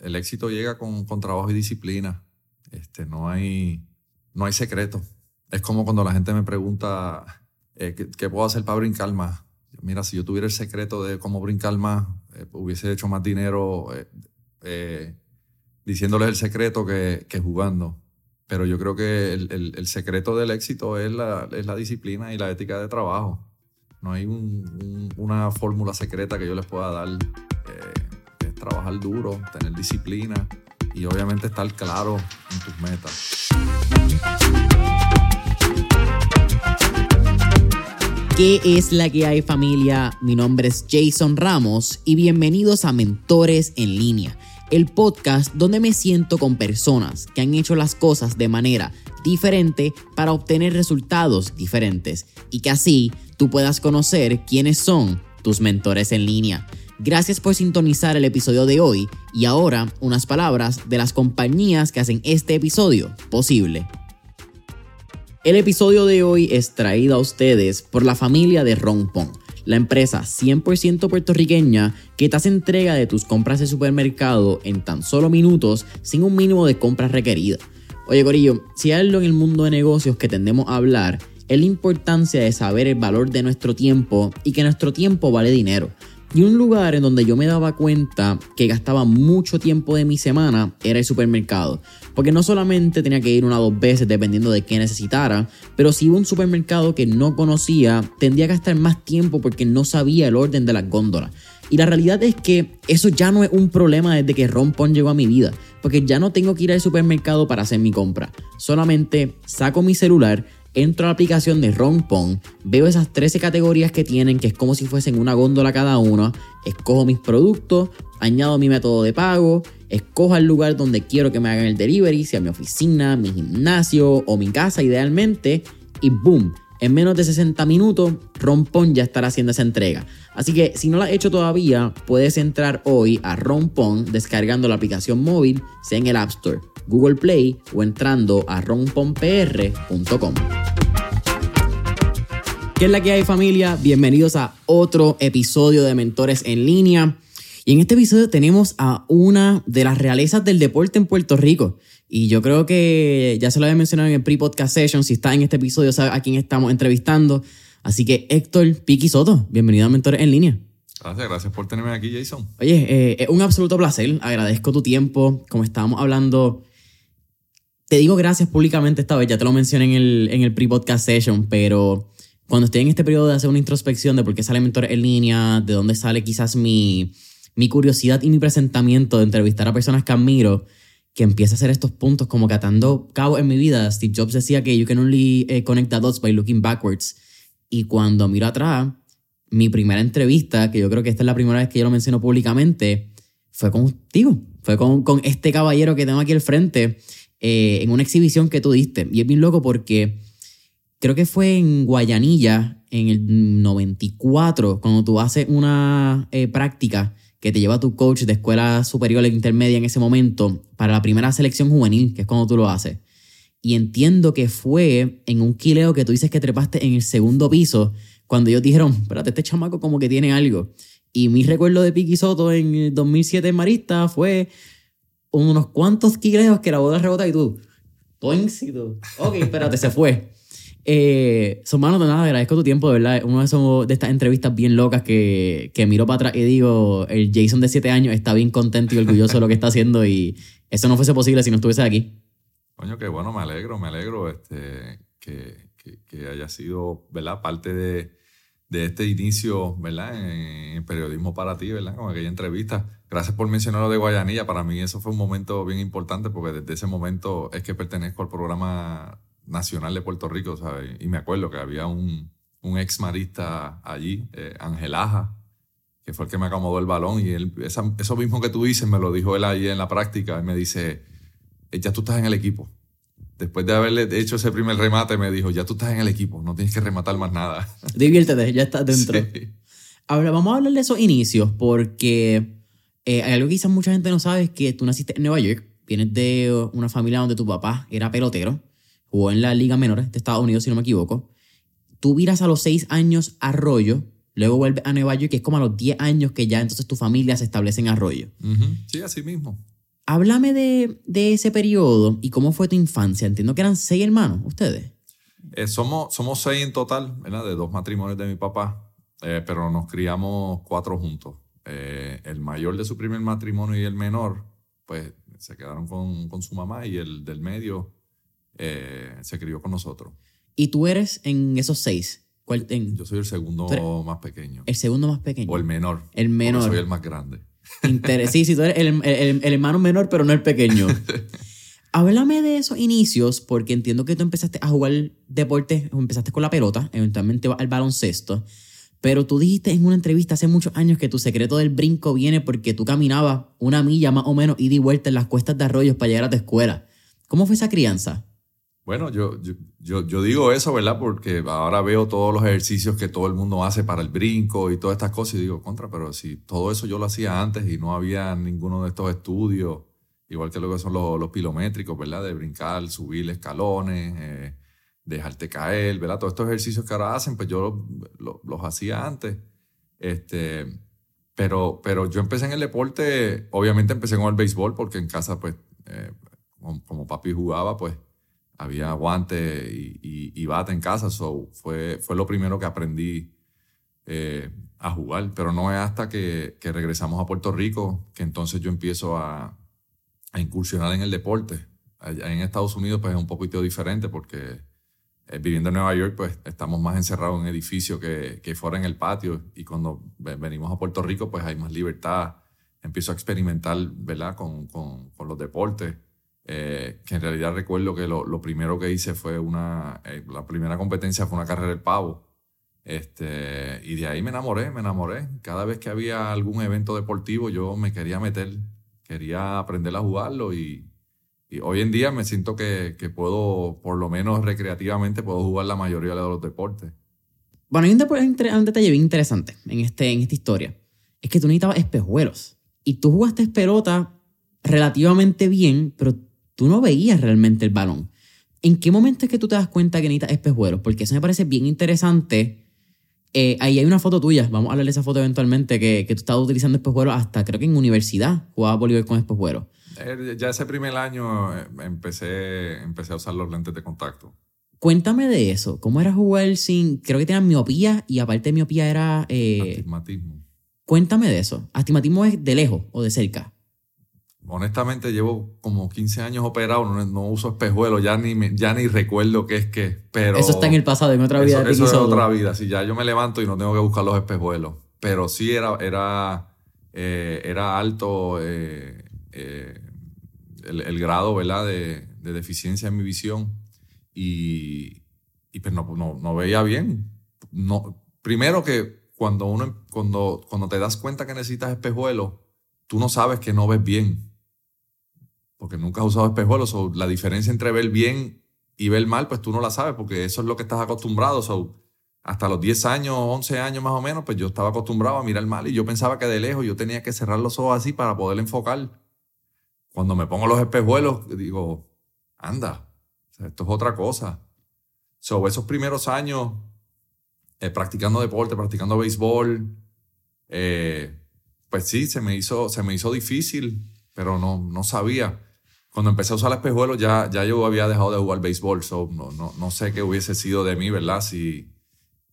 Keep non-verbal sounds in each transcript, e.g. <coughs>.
el éxito llega con, con trabajo y disciplina. Este, no, hay, no hay secreto. Es como cuando la gente me pregunta eh, ¿qué, puedo hacer para brincar más. Mira, si yo tuviera el secreto de cómo brincar más, eh, hubiese hecho más dinero eh, diciéndoles el secreto que, que, jugando. Pero yo creo que el, el, secreto del éxito es la, es la, disciplina y la ética de trabajo. No hay un, una fórmula secreta que yo les pueda dar. Trabajar duro, tener disciplina y obviamente estar claro en tus metas. ¿Qué es la que hay familia? Mi nombre es Jason Ramos y bienvenidos a Mentores en línea, el podcast donde me siento con personas que han hecho las cosas de manera diferente para obtener resultados diferentes y que así tú puedas conocer quiénes son tus mentores en línea. Gracias por sintonizar el episodio de hoy y ahora unas palabras de las compañías que hacen este episodio posible. El episodio de hoy es traído a ustedes por la familia de Rompon, la empresa 100% puertorriqueña que te hace entrega de tus compras de supermercado en tan solo minutos sin un mínimo de compras requeridas. Oye Corillo, si hay algo en el mundo de negocios que tendemos a hablar, es la importancia de saber el valor de nuestro tiempo y que nuestro tiempo vale dinero. Y un lugar en donde yo me daba cuenta que gastaba mucho tiempo de mi semana era el supermercado. Porque no solamente tenía que ir una o dos veces dependiendo de qué necesitara, pero si iba a un supermercado que no conocía, tendría que gastar más tiempo porque no sabía el orden de las góndolas. Y la realidad es que eso ya no es un problema desde que Rompon llegó a mi vida, porque ya no tengo que ir al supermercado para hacer mi compra. Solamente saco mi celular, entro a la aplicación de Rompon, veo esas 13 categorías que tienen, que es como si fuesen una góndola cada una, escojo mis productos, añado mi método de pago, escojo el lugar donde quiero que me hagan el delivery, sea mi oficina, mi gimnasio o mi casa idealmente, y boom, en menos de 60 minutos, Rompon ya estará haciendo esa entrega. Así que si no la has hecho todavía, puedes entrar hoy a Rompon descargando la aplicación móvil, sea en el App Store Google Play o entrando a ronponpr.com. ¿Qué es la que hay familia? Bienvenidos a otro episodio de Mentores en línea. Y en este episodio tenemos a una de las realezas del deporte en Puerto Rico. Y yo creo que ya se lo había mencionado en el pre-podcast session. Si está en este episodio, sabe a quién estamos entrevistando. Así que Héctor Piqui Soto, bienvenido a Mentores en línea. Gracias, gracias por tenerme aquí, Jason. Oye, eh, es un absoluto placer. Agradezco tu tiempo. Como estábamos hablando te digo gracias públicamente esta vez, ya te lo mencioné en el, en el pre-podcast session, pero cuando estoy en este periodo de hacer una introspección de por qué sale Mentor en línea, de dónde sale quizás mi, mi curiosidad y mi presentamiento de entrevistar a personas que admiro, que empieza a hacer estos puntos como que atando cabo en mi vida. Steve Jobs decía que you can only eh, connect the dots by looking backwards. Y cuando miro atrás, mi primera entrevista, que yo creo que esta es la primera vez que yo lo menciono públicamente, fue contigo. Fue con, con este caballero que tengo aquí al frente eh, en una exhibición que tú diste. Y es bien loco porque creo que fue en Guayanilla en el 94, cuando tú haces una eh, práctica que te lleva tu coach de escuela superior e intermedia en ese momento para la primera selección juvenil, que es cuando tú lo haces. Y entiendo que fue en un quileo que tú dices que trepaste en el segundo piso, cuando ellos dijeron, espérate, este chamaco como que tiene algo. Y mi recuerdo de Piqui Soto en 2007 en Marista fue unos cuantos quileos que la boda rebota y tú, todo Ok, espérate, se fue. <laughs> Eh, son manos de nada, agradezco tu tiempo, de verdad. Uno de, esos, de estas entrevistas bien locas que, que miro para atrás y digo, el Jason de 7 años está bien contento y orgulloso de lo que está haciendo y eso no fuese posible si no estuviese aquí. Coño, qué bueno, me alegro, me alegro este, que, que, que haya sido, ¿verdad? Parte de, de este inicio, ¿verdad? En, periodismo para ti, ¿verdad? Con aquella entrevista. Gracias por mencionar lo de Guayanilla. Para mí eso fue un momento bien importante porque desde ese momento es que pertenezco al programa nacional de Puerto Rico, ¿sabes? Y me acuerdo que había un, un ex marista allí, eh, Ángel Aja, que fue el que me acomodó el balón y él, eso mismo que tú dices me lo dijo él ahí en la práctica. Él me dice, ya tú estás en el equipo después de haberle hecho ese primer remate, me dijo, ya tú estás en el equipo, no tienes que rematar más nada. <laughs> Diviértete, ya estás dentro. Ahora, vamos a hablar de esos inicios, porque eh, algo que quizás mucha gente no sabe, es que tú naciste en Nueva York, vienes de una familia donde tu papá era pelotero, jugó en la Liga Menores de Estados Unidos, si no me equivoco. Tú viras a los seis años a Arroyo, luego vuelves a Nueva York, que es como a los 10 años que ya entonces tu familia se establece en Arroyo. Sí, así mismo. Háblame de, de ese periodo y cómo fue tu infancia. Entiendo que eran seis hermanos, ustedes. Eh, somos, somos seis en total, ¿verdad? De dos matrimonios de mi papá, eh, pero nos criamos cuatro juntos. Eh, el mayor de su primer matrimonio y el menor, pues se quedaron con, con su mamá y el del medio se crió con nosotros. ¿Y tú eres en esos seis? ¿Cuál, en, Yo soy el segundo más pequeño. El segundo más pequeño. O el menor. El menor. Soy el más grande. Sí, sí, tú eres el, el, el, hermano menor, pero no el pequeño. <laughs> Háblame de esos inicios, porque entiendo que tú empezaste a jugar deporte, empezaste con la pelota, eventualmente al baloncesto, pero tú dijiste en una entrevista hace muchos años que tu secreto del brinco viene porque tú caminabas una milla más o menos ida y vuelta en las cuestas de arroyos para llegar a tu escuela. ¿Cómo fue esa crianza? Bueno, yo, yo, digo eso, ¿verdad? Porque ahora veo todos los ejercicios que todo el mundo hace para el brinco y todas estas cosas y digo, contra, pero si todo eso yo lo hacía antes y no había ninguno de estos estudios, igual que lo que son los, pilométricos, ¿verdad? De brincar, subir escalones, eh, dejarte caer, ¿verdad? Todos estos ejercicios que ahora hacen, pues yo los hacía antes. Este, pero, pero yo empecé en el deporte, obviamente empecé con el béisbol porque en casa, pues, eh, como papi jugaba, pues había guante y, y, bate en casa, so fue, fue lo primero que aprendí eh, a jugar, pero no es hasta que, que, regresamos a Puerto Rico que entonces yo empiezo a, a, incursionar en el deporte. Allá en Estados Unidos pues es un poquito diferente porque eh, viviendo en Nueva York pues estamos más encerrados en edificios que, que fuera en el patio y cuando venimos a Puerto Rico pues hay más libertad, empiezo a experimentar ¿verdad? Con, con, con los deportes. Eh, que en realidad recuerdo que lo, lo primero que hice fue una, eh, la primera competencia fue una carrera del pavo. Este, y de ahí me enamoré, me enamoré. Cada vez que había algún evento deportivo yo me quería meter, quería aprender a jugarlo y, y hoy en día me siento que, que, puedo, por lo menos recreativamente, puedo jugar la mayoría de los deportes. Bueno, hay un, un detalle bien interesante en, este, en esta historia. Es que tú necesitabas espejuelos. Y tú jugaste pelota relativamente bien, pero tú no veías realmente el balón. ¿En qué momento es que tú te das cuenta que necesitas espejuelos? Porque eso me parece bien interesante. Eh, ahí hay una foto tuya, vamos a hablar de esa foto eventualmente, que, que tú estabas utilizando espejuelos hasta creo que en universidad jugaba voleibol con espejuelos. Eh, ya ese primer año eh, empecé, empecé a usar los lentes de contacto. Cuéntame de eso. ¿Cómo era jugar sin.? Creo que tenían miopía y aparte de miopía era. Astigmatismo. Cuéntame de eso. ¿Astigmatismo es de lejos o de cerca? Honestamente llevo como 15 años operado, no, uso espejuelos, ya ni, ya ni recuerdo qué es qué, pero... Eso está en el pasado, en otra vida. Eso, es otra vida, si ya yo me levanto y no tengo que buscar los espejuelos, pero sí era, era, eh, era alto eh, eh, el, grado ¿verdad? De, de, deficiencia en mi visión y, y pues no, no, no, veía bien. No, primero que cuando, uno, cuando, cuando te das cuenta que necesitas espejuelos, tú no sabes que no ves bien porque nunca has usado espejuelos, o la diferencia entre ver bien y ver mal, pues tú no la sabes, porque eso es lo que estás acostumbrado. So, hasta los 10 años, 11 años más o menos, pues yo estaba acostumbrado a mirar mal y yo pensaba que de lejos yo tenía que cerrar los ojos así para poder enfocar. Cuando me pongo los espejuelos, digo, anda, esto es otra cosa. So, esos primeros años eh, practicando deporte, practicando béisbol, eh, pues sí, se me hizo, se me hizo difícil, pero no, no sabía cuando empecé a usar espejuelos ya, ya yo había dejado de jugar béisbol, so no, no, no sé qué hubiese sido de mí, ¿verdad? Si,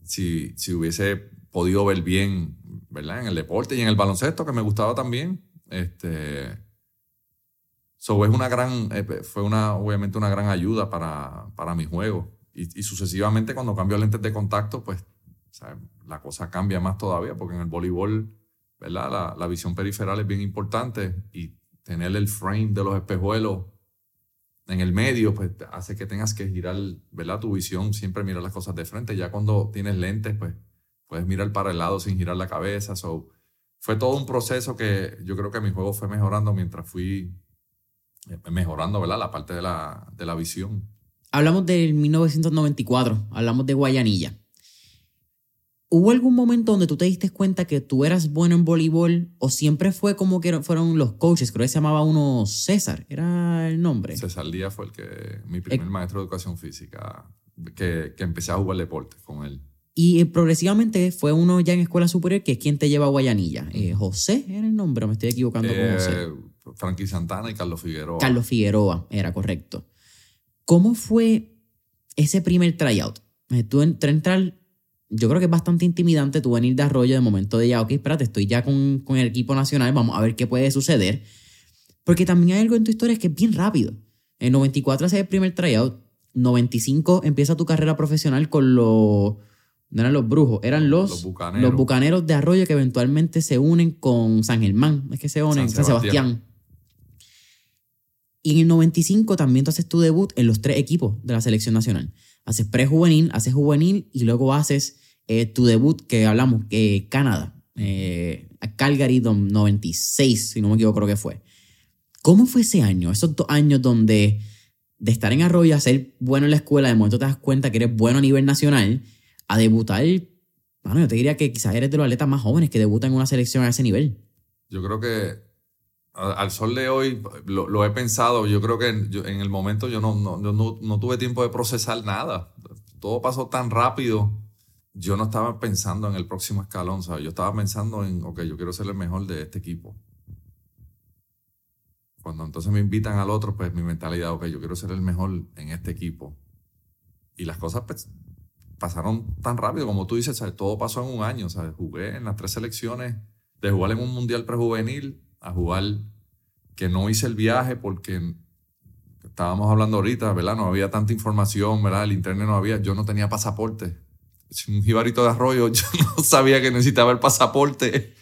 si, si hubiese podido ver bien, ¿verdad? En el deporte y en el baloncesto, que me gustaba también. Este, so es una gran, eh, fue una, obviamente una gran ayuda para, para mi juego. Y, y sucesivamente cuando cambio lentes de contacto, pues la cosa cambia más todavía, porque en el voleibol, ¿verdad? La, la visión periferal es bien importante y tener el frame de los espejuelos en el medio, pues hace que tengas que girar, ¿verdad? Tu visión, siempre mirar las cosas de frente. Ya cuando tienes lentes, pues puedes mirar para el lado sin girar la cabeza. So, fue todo un proceso que yo creo que mi juego fue mejorando mientras fui eh, mejorando, ¿verdad? La parte de la, de la visión. Hablamos del 1994, hablamos de Guayanilla. ¿Hubo algún momento donde tú te diste cuenta que tú eras bueno en voleibol o siempre fue como que fueron los coaches? Creo que se llamaba uno César, era el nombre. César Díaz fue el que, mi primer maestro de educación física, que, que, empecé a jugar deporte con él. Y eh, progresivamente fue uno ya en escuela superior que es quien te lleva a Guayanilla. Eh, José era el nombre, me estoy equivocando con José. Eh, Frankie Santana y Carlos Figueroa. Carlos Figueroa, era correcto. ¿Cómo fue ese primer tryout? Eh, tú entrar, yo creo que es bastante intimidante tú venir de Arroyo de momento de ya, ok, espérate, estoy ya con, con el equipo nacional, vamos a ver qué puede suceder. Porque también hay algo en tu historia que es bien rápido. En 94 haces el primer tryout, 95 empieza tu carrera profesional con los... No eran los brujos, eran los, Los Bucaneros. los bucaneros de Arroyo que eventualmente se unen con San Germán. Es que se unen, San San Sebastián. Sebastián. Y en el 95 también tú haces tu debut en los tres equipos de la selección nacional. Haces prejuvenil, haces juvenil y luego haces eh, tu debut que hablamos, que Canadá, eh, a Calgary dom- 96, si no me equivoco, creo que fue. ¿Cómo fue ese año? Esos dos años donde de estar en Arroyo a ser bueno en la escuela, de momento te das cuenta que eres bueno a nivel nacional, a debutar, bueno, yo te diría que quizás eres de los atletas más jóvenes que debutan en una selección a ese nivel. Yo creo que al sol de hoy lo, he pensado. Yo creo que en, el momento yo no, no, tuve tiempo de procesar nada. Todo pasó tan rápido. Yo no estaba pensando en el próximo escalón. ¿sabes? Yo estaba pensando en, ok, yo quiero ser el mejor de este equipo. Cuando entonces me invitan al otro, pues mi mentalidad, ok, yo quiero ser el mejor en este equipo. Y las cosas pues, pasaron tan rápido, como tú dices, todo pasó en un año. Jugué en las tres selecciones, de jugar en un mundial prejuvenil a jugar que no hice el viaje porque estábamos hablando ahorita, ¿verdad? No había tanta información, ¿verdad? El internet no había, yo no tenía pasaporte. Un jibarito de arroyo, <laughs> yo no sabía que necesitaba el pasaporte.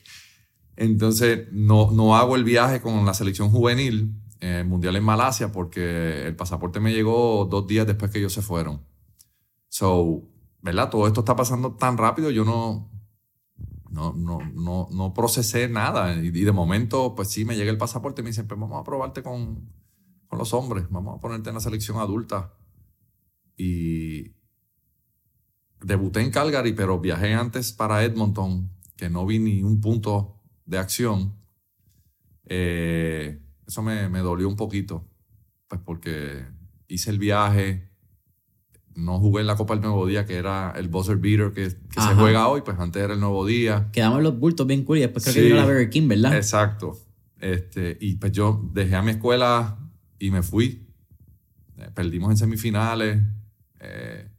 Entonces, no, no hago el viaje con la selección juvenil, eh, mundial en Malasia, porque el pasaporte me llegó dos días después que ellos se fueron. So, ¿verdad? Todo esto está pasando tan rápido, yo no, no, no, no, no procesé nada. Y, y de momento, pues sí, me llega el pasaporte y me dicen, pues vamos a probarte con, con los hombres, vamos a ponerte en la selección adulta. Y debuté en Calgary, pero viajé antes para Edmonton, que no vi ni un punto de acción. Eh, eso me, me dolió un poquito, pues porque hice el viaje, no jugué en la Copa del Nuevo Día, que era el buzzer beater que, que se juega hoy, pues antes era el Nuevo Día. Quedamos los bultos bien cool y después creo Sí. que vino la Burger King, ¿verdad? Exacto. Este, y pues yo dejé a mi escuela y me fui. Eh, perdimos en semifinales. eh,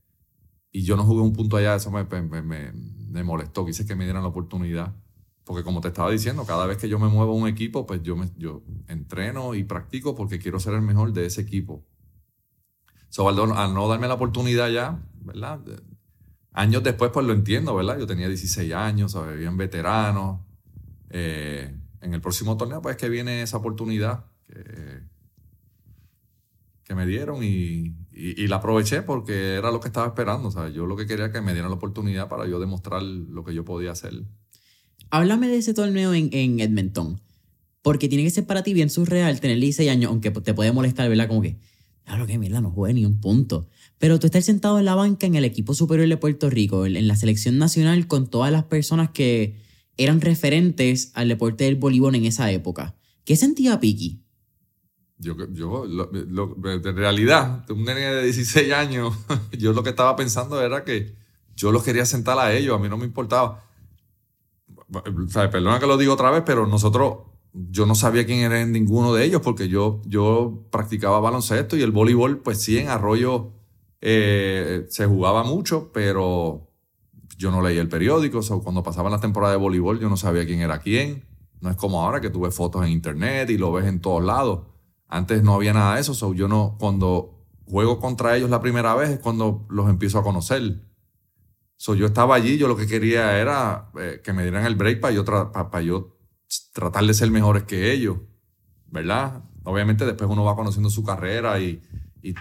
y yo no jugué un punto allá. Eso me, me, me- me molestó. Quise que me dieran la oportunidad. Porque como te estaba diciendo, cada vez que yo me muevo a un equipo, pues yo, me, yo entreno y practico porque quiero ser el mejor de ese equipo. Al, al no darme la oportunidad ya, ¿verdad? Años después, pues lo entiendo, ¿verdad? Yo tenía 16 años, ¿sabes? bien veterano. Eh, en el próximo torneo, pues es que viene esa oportunidad que, que me dieron y, y- y la aproveché porque era lo que estaba esperando. ¿sabes? Yo lo que quería era que me dieran la oportunidad para yo demostrar lo que yo podía hacer. Háblame de ese torneo en, en Edmonton. Porque tiene que ser para ti bien surreal tener 16 años, aunque te puede molestar, ¿verdad? Como que, claro que mierda, no jugué ni un punto. Pero tú estás sentado en la banca en el equipo superior de Puerto Rico, en en la selección nacional, con todas las personas que eran referentes al deporte del voleibol en esa época. ¿Qué sentía Piki? Yo, yo lo- de realidad, un nene de 16 años, <laughs> yo lo que estaba pensando era que yo los quería sentar a ellos, a mí no me importaba. Perdona que lo digo otra vez, pero nosotros, yo no sabía quién era ninguno de ellos porque yo, yo practicaba baloncesto y el voleibol, pues sí, en Arroyo eh, se jugaba mucho, pero yo no leía el periódico, o sea, cuando pasaba la temporada de voleibol yo no sabía quién era quién. No es como ahora que tú ves fotos en internet y lo ves en todos lados. Antes no había nada de eso, so yo no, cuando juego contra ellos la primera vez es cuando los empiezo a conocer. So, yo estaba allí, yo lo que quería era eh, que me dieran el break para yo, tra- pa- pa yo tratar de ser mejores que ellos, ¿verdad? Obviamente después uno va conociendo su carrera y,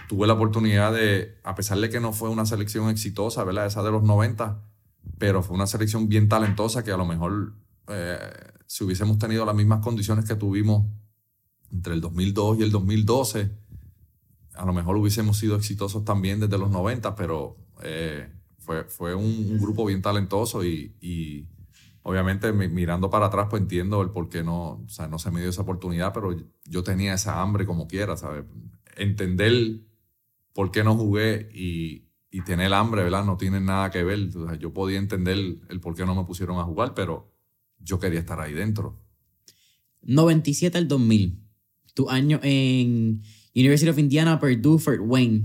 tuve la oportunidad de, a pesar de que no fue una selección exitosa, ¿verdad? Esa de los 90, pero fue una selección bien talentosa que a lo mejor eh, si hubiésemos tenido las mismas condiciones que tuvimos entre el 2002 y el 2012, a lo mejor hubiésemos sido exitosos también desde los 90, pero eh, fue, fue un, grupo bien talentoso y obviamente mi- mirando para atrás pues entiendo el por qué no, o sea, no se me dio esa oportunidad, pero yo tenía esa hambre como quiera, ¿sabes? Entender por qué no jugué y, y tener hambre, ¿verdad? No tiene nada que ver. Yo podía entender el por qué no me pusieron a jugar, pero yo quería estar ahí dentro. 97 al 2000. tu año en University of Indiana, Purdue, Fort Wayne.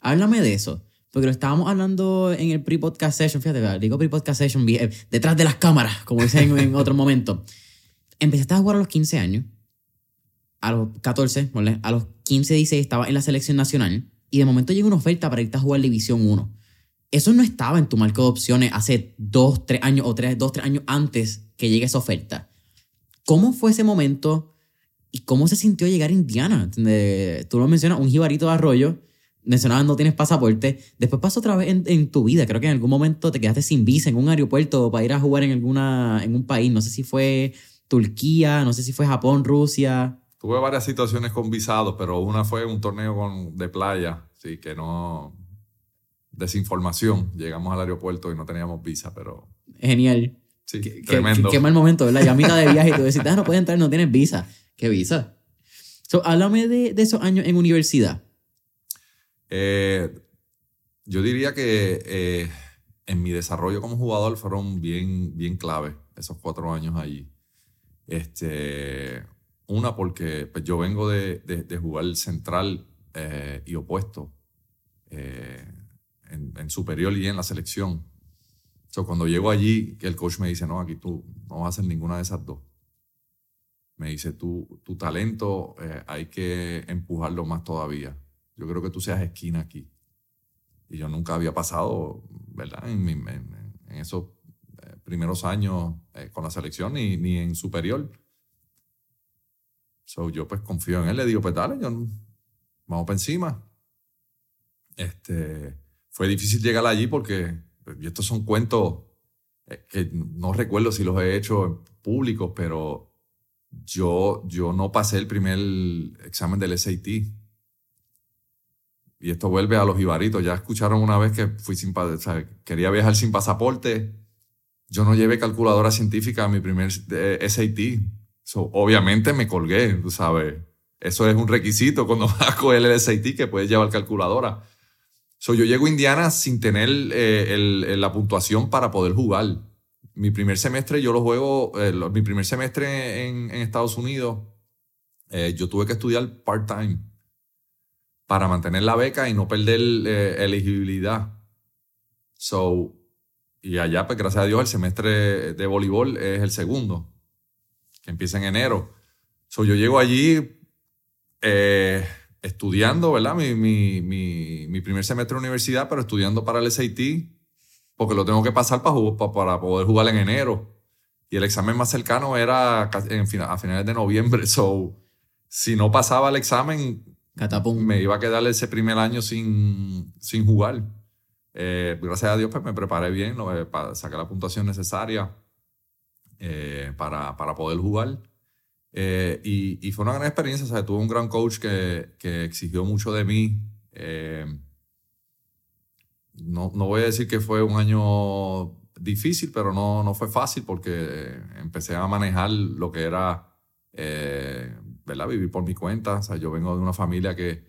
Háblame de eso. Porque lo estábamos hablando en el pre-podcast session, fíjate, digo pre-podcast session, eh, detrás de las cámaras, como dicen en otro momento. Empezaste a jugar a los 15 años, a los 14, a los 15, 16 estaba en la selección nacional y de momento llega una oferta para irte a jugar División 1. Eso no estaba en tu marco de opciones hace 2, 3 años o 3, 2, 3 años antes que llegue esa oferta. ¿Cómo fue ese momento y cómo se sintió llegar a Indiana? Tú lo mencionas, un jibarito de arroyo, mencionabas no tienes pasaporte, después pasó otra vez en, tu vida, creo que en algún momento te quedaste sin visa en un aeropuerto para ir a jugar en, alguna, en un país, no sé si fue Turquía, no sé si fue Japón, Rusia. Tuve varias situaciones con visados, pero una fue un torneo con, de playa, sí, que no... Desinformación. Llegamos al aeropuerto y no teníamos visa, pero... Genial. Sí, tremendo. Qué, mal momento, ¿verdad? Ya a mitad de <laughs> viaje y tú decís, ah, no puedes entrar, no tienes visa. ¿Qué visa? So, háblame de, de esos años en universidad. Eh, yo diría que eh, en mi desarrollo como jugador fueron bien, bien clave esos cuatro años allí. Este, una porque pues, yo vengo de, de, jugar central eh, y opuesto en, en, superior y en la selección cuando llego allí, que el coach me dice, no, aquí tú no vas a hacer ninguna de esas dos. Me dice, tu, tu talento eh, hay que empujarlo más todavía. Yo creo que tú seas esquina aquí. Y yo nunca había pasado, ¿verdad? En, en, esos eh, primeros años eh, con la selección ni, ni en superior. So, yo pues confío en él, le digo, pues dale, yo, vamos para encima. Este, fue difícil llegar allí porque y estos son cuentos eh, que no recuerdo si los he hecho públicos, pero yo, yo no pasé el primer examen del SAT. Y esto vuelve a los ibaritos. Ya escucharon una vez que fui sin, o quería viajar sin pasaporte. Yo no llevé calculadora científica a mi primer eh, SAT. obviamente me colgué, tú sabes. Eso es un requisito cuando <laughs> vas a coger el SAT que puedes llevar calculadora. So, yo llego a Indiana sin tener eh, la puntuación para poder jugar. Mi primer semestre yo lo juego, eh, mi primer semestre en, Estados Unidos, eh, yo tuve que estudiar part-time para mantener la beca y no perder elegibilidad. So, y allá, pues gracias a Dios, el semestre de voleibol es el segundo, que empieza en enero. So, yo llego allí, estudiando, ¿verdad? Mi, mi, mi, mi, primer semestre de universidad, pero estudiando para el SAT, porque lo tengo que pasar para, para poder jugar en enero. Y el examen más cercano era en, a finales de noviembre. <laughs> So, si no pasaba el examen, me iba a quedar ese primer año sin, sin jugar. Eh, gracias a Dios, pues me preparé bien eh, para sacar la puntuación necesaria eh, para, para poder jugar. Eh, y, fue una gran experiencia, tuve un gran coach que, que exigió mucho de mí. Eh, no, no, voy a decir que fue un año difícil, pero no, no fue fácil porque empecé a manejar lo que era, eh, ¿verdad? Vivir por mi cuenta. O sea, yo vengo de una familia que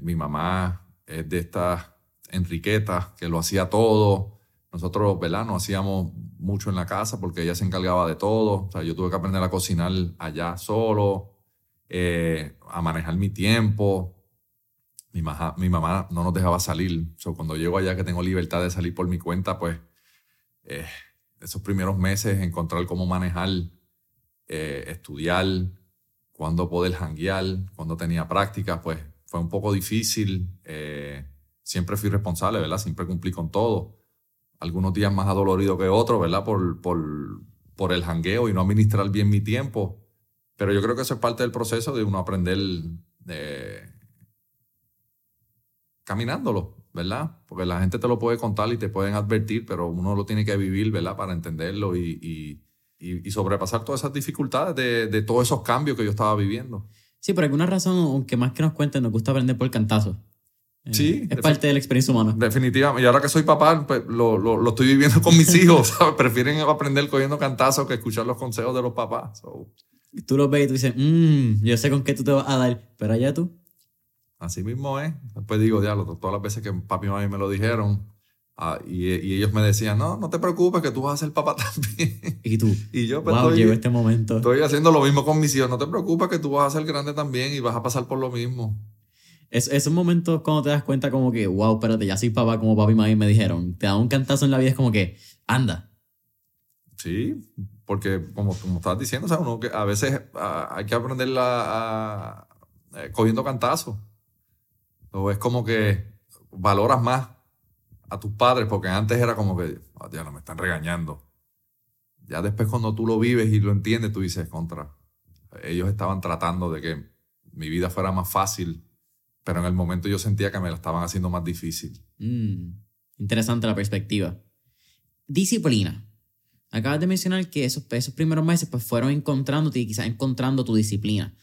mi mamá es de estas enriquetas, que lo hacía todo. Nosotros, ¿verdad? No hacíamos mucho en la casa porque ella se encargaba de todo. O sea, yo tuve que aprender a cocinar allá solo, eh, a manejar mi tiempo. Mi, mi, mamá no nos dejaba salir. O sea, cuando llego allá que tengo libertad de salir por mi cuenta, pues eh, esos primeros meses encontrar cómo manejar, eh, estudiar, cuándo poder janguear, cuando tenía prácticas, pues fue un poco difícil. siempre fui responsable, ¿verdad? Siempre cumplí con todo algunos días más adolorido que otros, ¿verdad? Por, por, por el jangueo y no administrar bien mi tiempo. Pero yo creo que eso es parte del proceso de uno aprender eh, caminándolo, ¿verdad? Porque la gente te lo puede contar y te pueden advertir, pero uno lo tiene que vivir, ¿verdad? Para entenderlo y, y, y, sobrepasar todas esas dificultades de, de, todos esos cambios que yo estaba viviendo. Sí, por alguna razón, aunque más que nos cuenten, nos gusta aprender por el cantazo. Sí. Es parte de la experiencia humana. Definitivamente. Y ahora que soy papá, pues, lo, lo, lo, estoy viviendo con mis <laughs> hijos. Prefieren aprender cogiendo cantazos que escuchar los consejos de los papás. Y tú los ves y tú dices, mmm, yo sé con qué tú te vas a dar, pero allá tú. Así mismo es. Después digo, diablo, todas las veces que papi y mami me lo dijeron, Ah, y, y ellos me decían, no, no te preocupes que tú vas a ser papá <laughs> también. Y tú, y yo pues, wow, estoy, este momento. estoy haciendo lo mismo con mis hijos. No te preocupes que tú vas a ser grande también y vas a pasar por lo mismo. Es, esos momentos cuando te das cuenta como que, wow, espérate, ya soy papá como papi y mami me dijeron. Te da un cantazo en la vida, es como que, anda. Sí, porque como, como estabas diciendo, o sea, uno que a veces ah, hay que aprender a, a- eh, cogiendo cantazos. O es como que valoras más a tus padres, porque antes era como que, "Ah, ya no me están regañando. Ya después cuando tú lo vives y lo entiendes, tú dices, contra. Ellos estaban tratando de que mi vida fuera más fácil, pero en el momento yo sentía que me la estaban haciendo más difícil. Mm, interesante la perspectiva. Disciplina. Acabas de mencionar que esos, esos primeros meses pues, fueron encontrándote y quizás encontrando tu disciplina.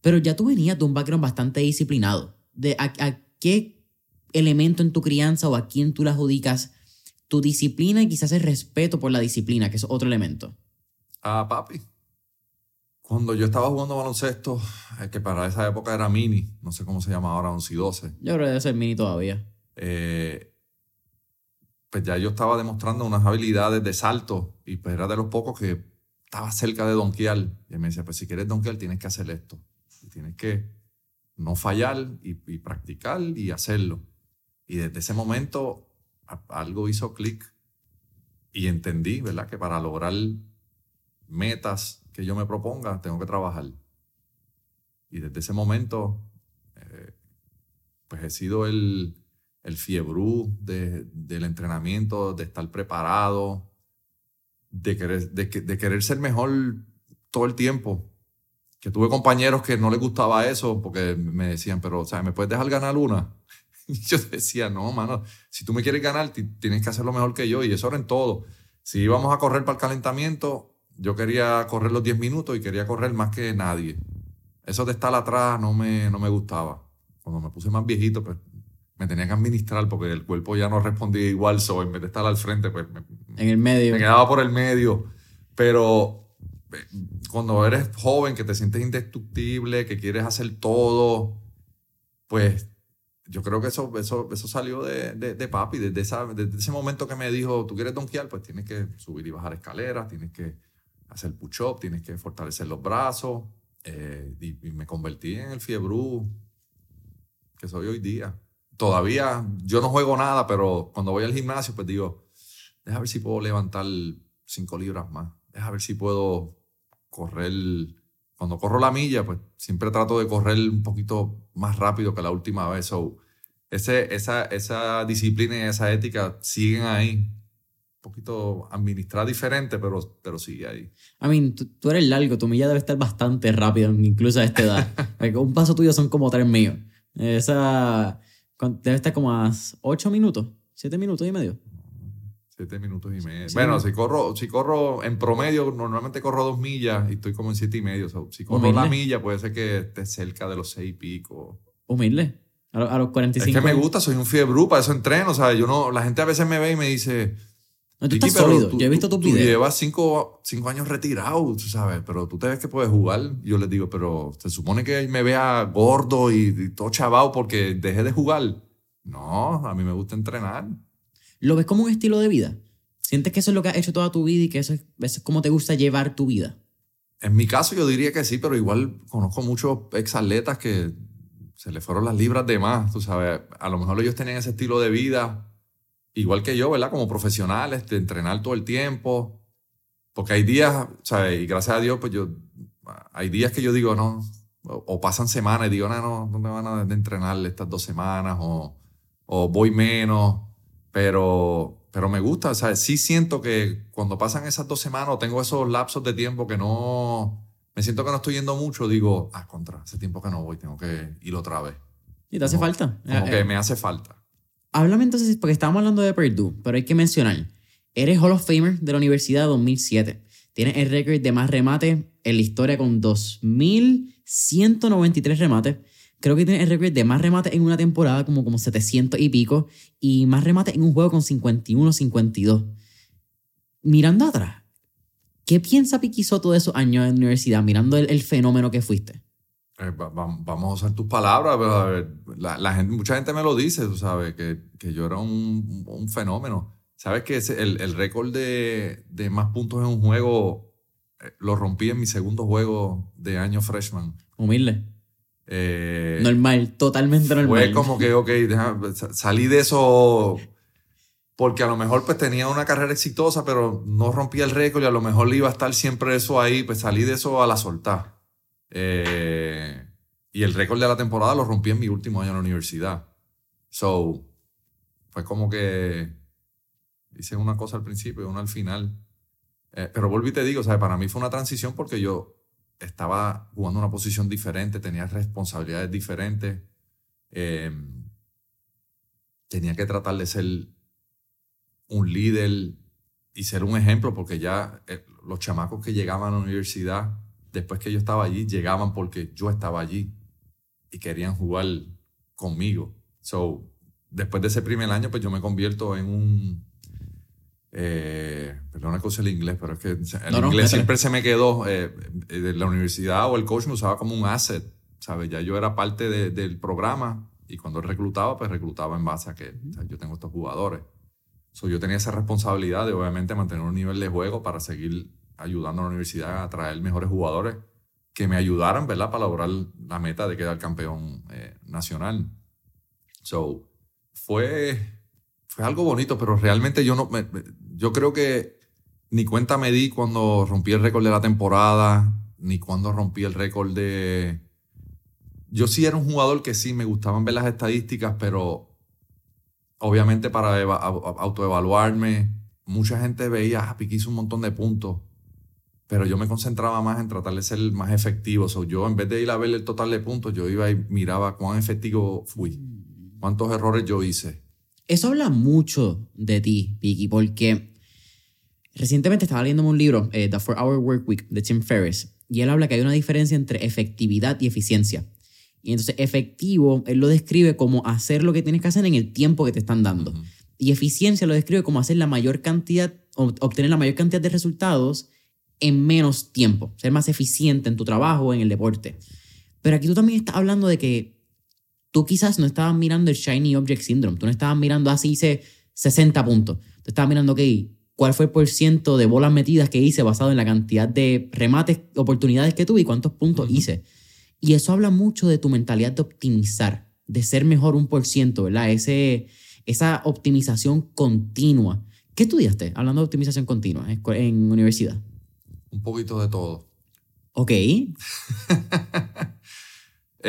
Pero ya tú venías de un background bastante disciplinado. De a qué elemento en tu crianza o a quién tú le adjudicas tu disciplina y quizás el respeto por la disciplina, que es otro elemento. Ah, papi. Cuando yo estaba jugando baloncesto, eh, que para esa época era mini, no sé cómo se llama ahora, 11 y 12, Yo creo que debe ser mini todavía. eh, pues ya yo estaba demostrando unas habilidades de salto y pues era de los pocos que estaba cerca de donkear. Y él me decía, pues si quieres donkear tienes que hacer esto. Y tienes que no fallar y, y practicar y hacerlo. Y desde ese momento algo hizo clic y entendí, ¿verdad? Que para lograr metas que yo me proponga, tengo que trabajar. Y desde ese momento, eh, pues he sido el, el fiebrú de- del entrenamiento, de estar preparado, de querer, de, de querer ser mejor todo el tiempo. Que tuve compañeros que no les gustaba eso porque me decían, pero, o sea, ¿me puedes dejar ganar una? <laughs> Yo decía, no, mano, si tú me quieres ganar, ti- tienes que hacerlo mejor que yo. Y eso era en todo. Si íbamos a correr para el calentamiento, yo quería correr los 10 minutos y quería correr más que nadie. Eso de estar atrás no me, no me gustaba. Cuando me puse más viejito, pues me tenía que administrar porque el cuerpo ya no respondía igual. So, en vez de estar al frente, pues me, En el medio. me quedaba por el medio. Pero eh, cuando eres joven, que te sientes indestructible, que quieres hacer todo, pues yo creo que eso, eso, eso salió de, de, de papi. Desde, esa, desde ese momento que me dijo, tú quieres donkear, pues tienes que subir y bajar escaleras, tienes que hacer push-up, tienes que fortalecer los brazos. eh, y, y me convertí en el fiebrú que soy hoy día. Todavía yo no juego nada, pero cuando voy al gimnasio, pues digo, deja ver si puedo levantar cinco libras más. Deja ver si puedo correr. Cuando corro la milla, pues siempre trato de correr un poquito más rápido que la última vez. So, ese, esa, esa disciplina y esa ética siguen ahí. Un poquito administrada diferente, pero, pero sigue ahí. I mean, tú, tú eres largo, tu milla debe estar bastante rápido, incluso a esta edad. <laughs> Un paso tuyo son como tres míos. Esa debe estar como a ocho minutos, siete minutos y medio. Siete minutos y medio. Sí. Bueno, si corro, si corro en promedio, normalmente corro dos millas y estoy como en siete y medio. So, si corro Humilde. la milla, puede ser que esté cerca de los seis y pico. Humilde. A, a los Es 45 que me gusta, soy un fiebrú, para eso entreno. O sea, yo no, la gente a veces me ve y me dice, No, tú "Tiki, estás sólido. tú- Yo he visto tus tú videos. llevas cinco, cinco años retirado, tú sabes, pero tú te ves que puedes jugar. Yo les digo, pero se supone que me vea gordo y, y todo chavado porque dejé de jugar. No, a mí me gusta entrenar. ¿Lo ves como un estilo de vida? ¿Sientes que eso es lo que has hecho toda tu vida y que eso es, eso es como te gusta llevar tu vida? En mi caso yo diría que sí, pero igual conozco muchos exatletas que se les fueron las libras de más, tú sabes. A lo mejor ellos tenían ese estilo de vida, igual que yo, ¿verdad? Como profesionales, de entrenar todo el tiempo. Porque hay días, ¿sabes? Y gracias a Dios, pues yo, hay días que yo digo, no, o, pasan semanas y digo, no, no, no me van a entrenar estas dos semanas, o, o voy menos, pero, pero me gusta, o sea, sí siento que cuando pasan esas dos semanas o tengo esos lapsos de tiempo que no, me siento que no estoy yendo mucho, digo, ah, contra, hace tiempo que no voy, tengo que ir otra vez. ¿Y te hace Como- falta? Como Eh, que eh, me hace falta. Háblame entonces, porque estábamos hablando de Purdue, pero hay que mencionar, eres Hall of Famer de la Universidad 2007. Tienes el récord de más remates en la historia con 2.193 remates. Creo que tienes el récord de más remates en una temporada, como, como 700 y pico, y más remates en un juego con 51-52. Mirando atrás, ¿qué piensa Piqui Soto de esos años en la universidad, mirando el, el fenómeno que fuiste? eh, vamos a usar tus palabras, pero la, gente, mucha gente me lo dice, tú sabes, que, que yo era un, un, fenómeno. ¿Sabes que el, el récord de, de, más puntos en un juego eh, lo rompí en mi segundo juego de año freshman? Humilde. Eh, normal, totalmente normal. Fue como que, ok, salí de eso porque a lo mejor pues tenía una carrera exitosa, pero no rompía el récord y a lo mejor le iba a estar siempre eso ahí, pues salí de eso a la soltar. Eh, y el récord de la temporada lo rompí en mi último año en la universidad. So, fue como que hice una cosa al principio y una al final. Eh, pero volví y te digo, sea, para mí fue una transición porque yo estaba jugando una posición diferente, tenía responsabilidades diferentes. Eh, tenía que tratar de ser un líder y ser un ejemplo porque ya los chamacos que llegaban a la universidad después que yo estaba allí, llegaban porque yo estaba allí y querían jugar conmigo. So, después de ese primer año, pues yo me convierto en un... Eh, perdona que use el inglés, pero es que el inglés siempre se me quedó. Eh, eh, de la universidad o el coach me usaba como un asset, ¿sabes? Ya yo era parte del programa y cuando reclutaba, pues reclutaba en base a que yo tengo estos jugadores. So, yo tenía esa responsabilidad de obviamente mantener un nivel de juego para seguir ayudando a la universidad a traer mejores jugadores que me ayudaran, ¿verdad? Para lograr la meta de quedar campeón eh, nacional. So, fue, fue algo bonito, pero realmente yo no, yo creo que ni cuenta me di cuando rompí el récord de la temporada, ni cuando rompí el récord de... Yo sí era un jugador que sí me gustaban ver las estadísticas, pero obviamente para autoevaluarme, mucha gente veía, ah, Piqui hizo un montón de puntos pero yo me concentraba más en tratar de ser más efectivo. So, yo en vez de ir a ver el total de puntos, yo iba y miraba cuán efectivo fui, cuántos errores yo hice. Eso habla mucho de ti, Vicky, porque recientemente estaba leyendo un libro, eh, The Four Hour Work Week, de Tim Ferriss, y él habla que hay una diferencia entre efectividad y eficiencia. Y entonces efectivo, él lo describe como hacer lo que tienes que hacer en el tiempo que te están dando. Y eficiencia lo describe como hacer la mayor cantidad, obtener la mayor cantidad de resultados en menos tiempo, ser más eficiente en tu trabajo, en el deporte. Pero aquí tú también estás hablando de que tú quizás no estabas mirando el Shiny Object Syndrome, tú no estabas mirando así, hice 60 puntos, tú estabas mirando, ok, cuál fue el por ciento de bolas metidas que hice basado en la cantidad de remates, oportunidades que tuve y cuántos puntos hice. Y eso habla mucho de tu mentalidad de optimizar, de ser mejor un por ciento, ¿verdad? Ese, esa optimización continua. ¿Qué estudiaste hablando de optimización continua en universidad? Un poquito de todo. Ok. <laughs>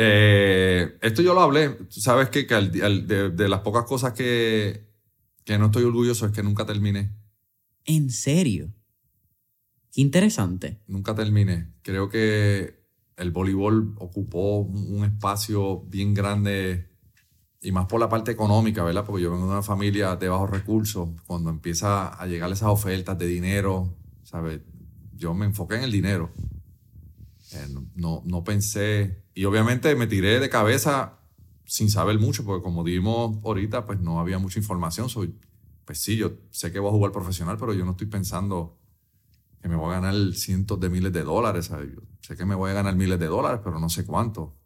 Eh, esto yo lo hablé. Sabes que, de, las pocas cosas que, que no estoy orgulloso es que nunca terminé. ¿En serio? Qué interesante. Nunca terminé. Creo que el voleibol ocupó un espacio bien grande y más por la parte económica, ¿verdad? Porque yo vengo de una familia de bajos recursos. Cuando empieza a llegar esas ofertas de dinero, ¿sabes? yo me enfoqué en el dinero. Eh, no, no pensé, y obviamente me tiré de cabeza sin saber mucho, porque como dijimos ahorita, pues no había mucha información. Soy, pues sí, yo sé que voy a jugar profesional, pero yo no estoy pensando que me voy a ganar cientos de miles de dólares. sé que me voy a ganar miles de dólares, pero no sé cuánto.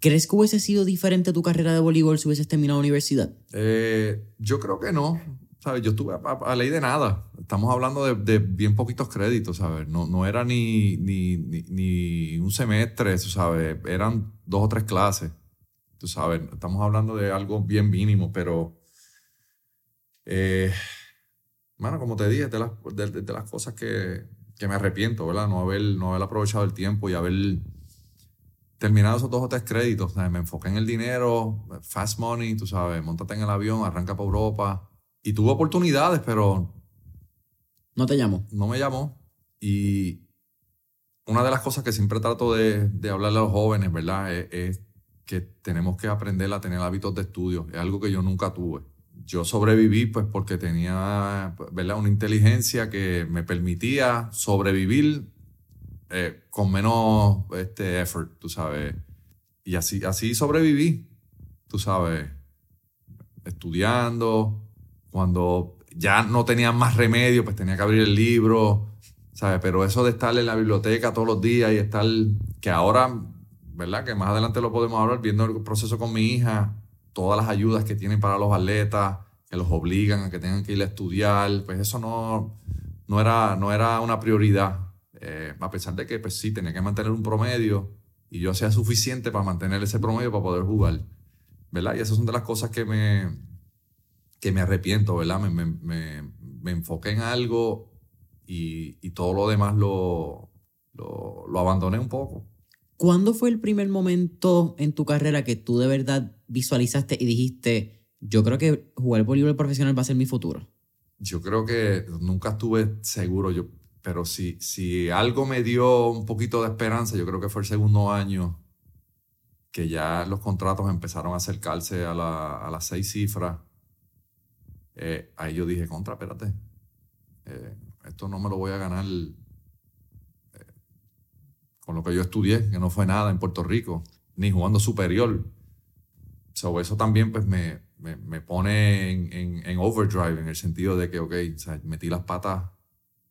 ¿Crees que hubiese sido diferente tu carrera de voleibol si hubieses terminado la universidad? Eh, yo creo que no. ¿Sabes? Yo estuve a, ley de nada. Estamos hablando de, bien poquitos créditos, ¿sabes? No, no era ni, ni, ni, un semestre, ¿sabes? Eran dos o tres clases, tú sabes. Estamos hablando de algo bien mínimo, pero... Eh, bueno, como te dije, de las, de, las cosas que, que, me arrepiento, ¿verdad? No haber, no haber aprovechado el tiempo y haber terminado esos dos o tres créditos. ¿sabes? Me enfoqué en el dinero, fast money, tú sabes, montate en el avión, arranca para Europa y tuvo oportunidades, pero... No te llamó. No me llamó. Y una de las cosas que siempre trato de, de hablarle a los jóvenes, ¿verdad? Es, que tenemos que aprender a tener hábitos de estudio. Es algo que yo nunca tuve. Yo sobreviví pues porque tenía, ¿verdad? Una inteligencia que me permitía sobrevivir eh, con menos este, effort, tú sabes. Y así, así sobreviví, tú sabes, estudiando, cuando ya no tenía más remedio, pues tenía que abrir el libro, ¿sabes? Pero eso de estar en la biblioteca todos los días y estar, que ahora ¿verdad? Que más adelante lo podemos hablar, viendo el proceso con mi hija, todas las ayudas que tienen para los atletas, que los obligan a que tengan que ir a estudiar, pues eso no, no, era, no era una prioridad. Eh, a pesar de que, pues sí, tenía que mantener un promedio y yo hacía suficiente para mantener ese promedio para poder jugar, ¿verdad? Y esas son de las cosas que me, que me arrepiento, ¿verdad? Me, me, me, enfoqué en algo y, y todo lo demás lo, lo, lo abandoné un poco. ¿Cuándo fue el primer momento en tu carrera que tú de verdad visualizaste y dijiste, yo creo que jugar voleibol profesional va a ser mi futuro? Yo creo que nunca estuve seguro, yo, pero si, si algo me dio un poquito de esperanza, yo creo que fue el segundo año que ya los contratos empezaron a acercarse a, la, a las seis cifras. Eh, ahí yo dije, contra, espérate, eh, esto no me lo voy a ganar con lo que yo estudié, que no fue nada en Puerto Rico, ni jugando superior. sobre eso también pues me, me, pone en, en, overdrive, en el sentido de que, ok, metí las patas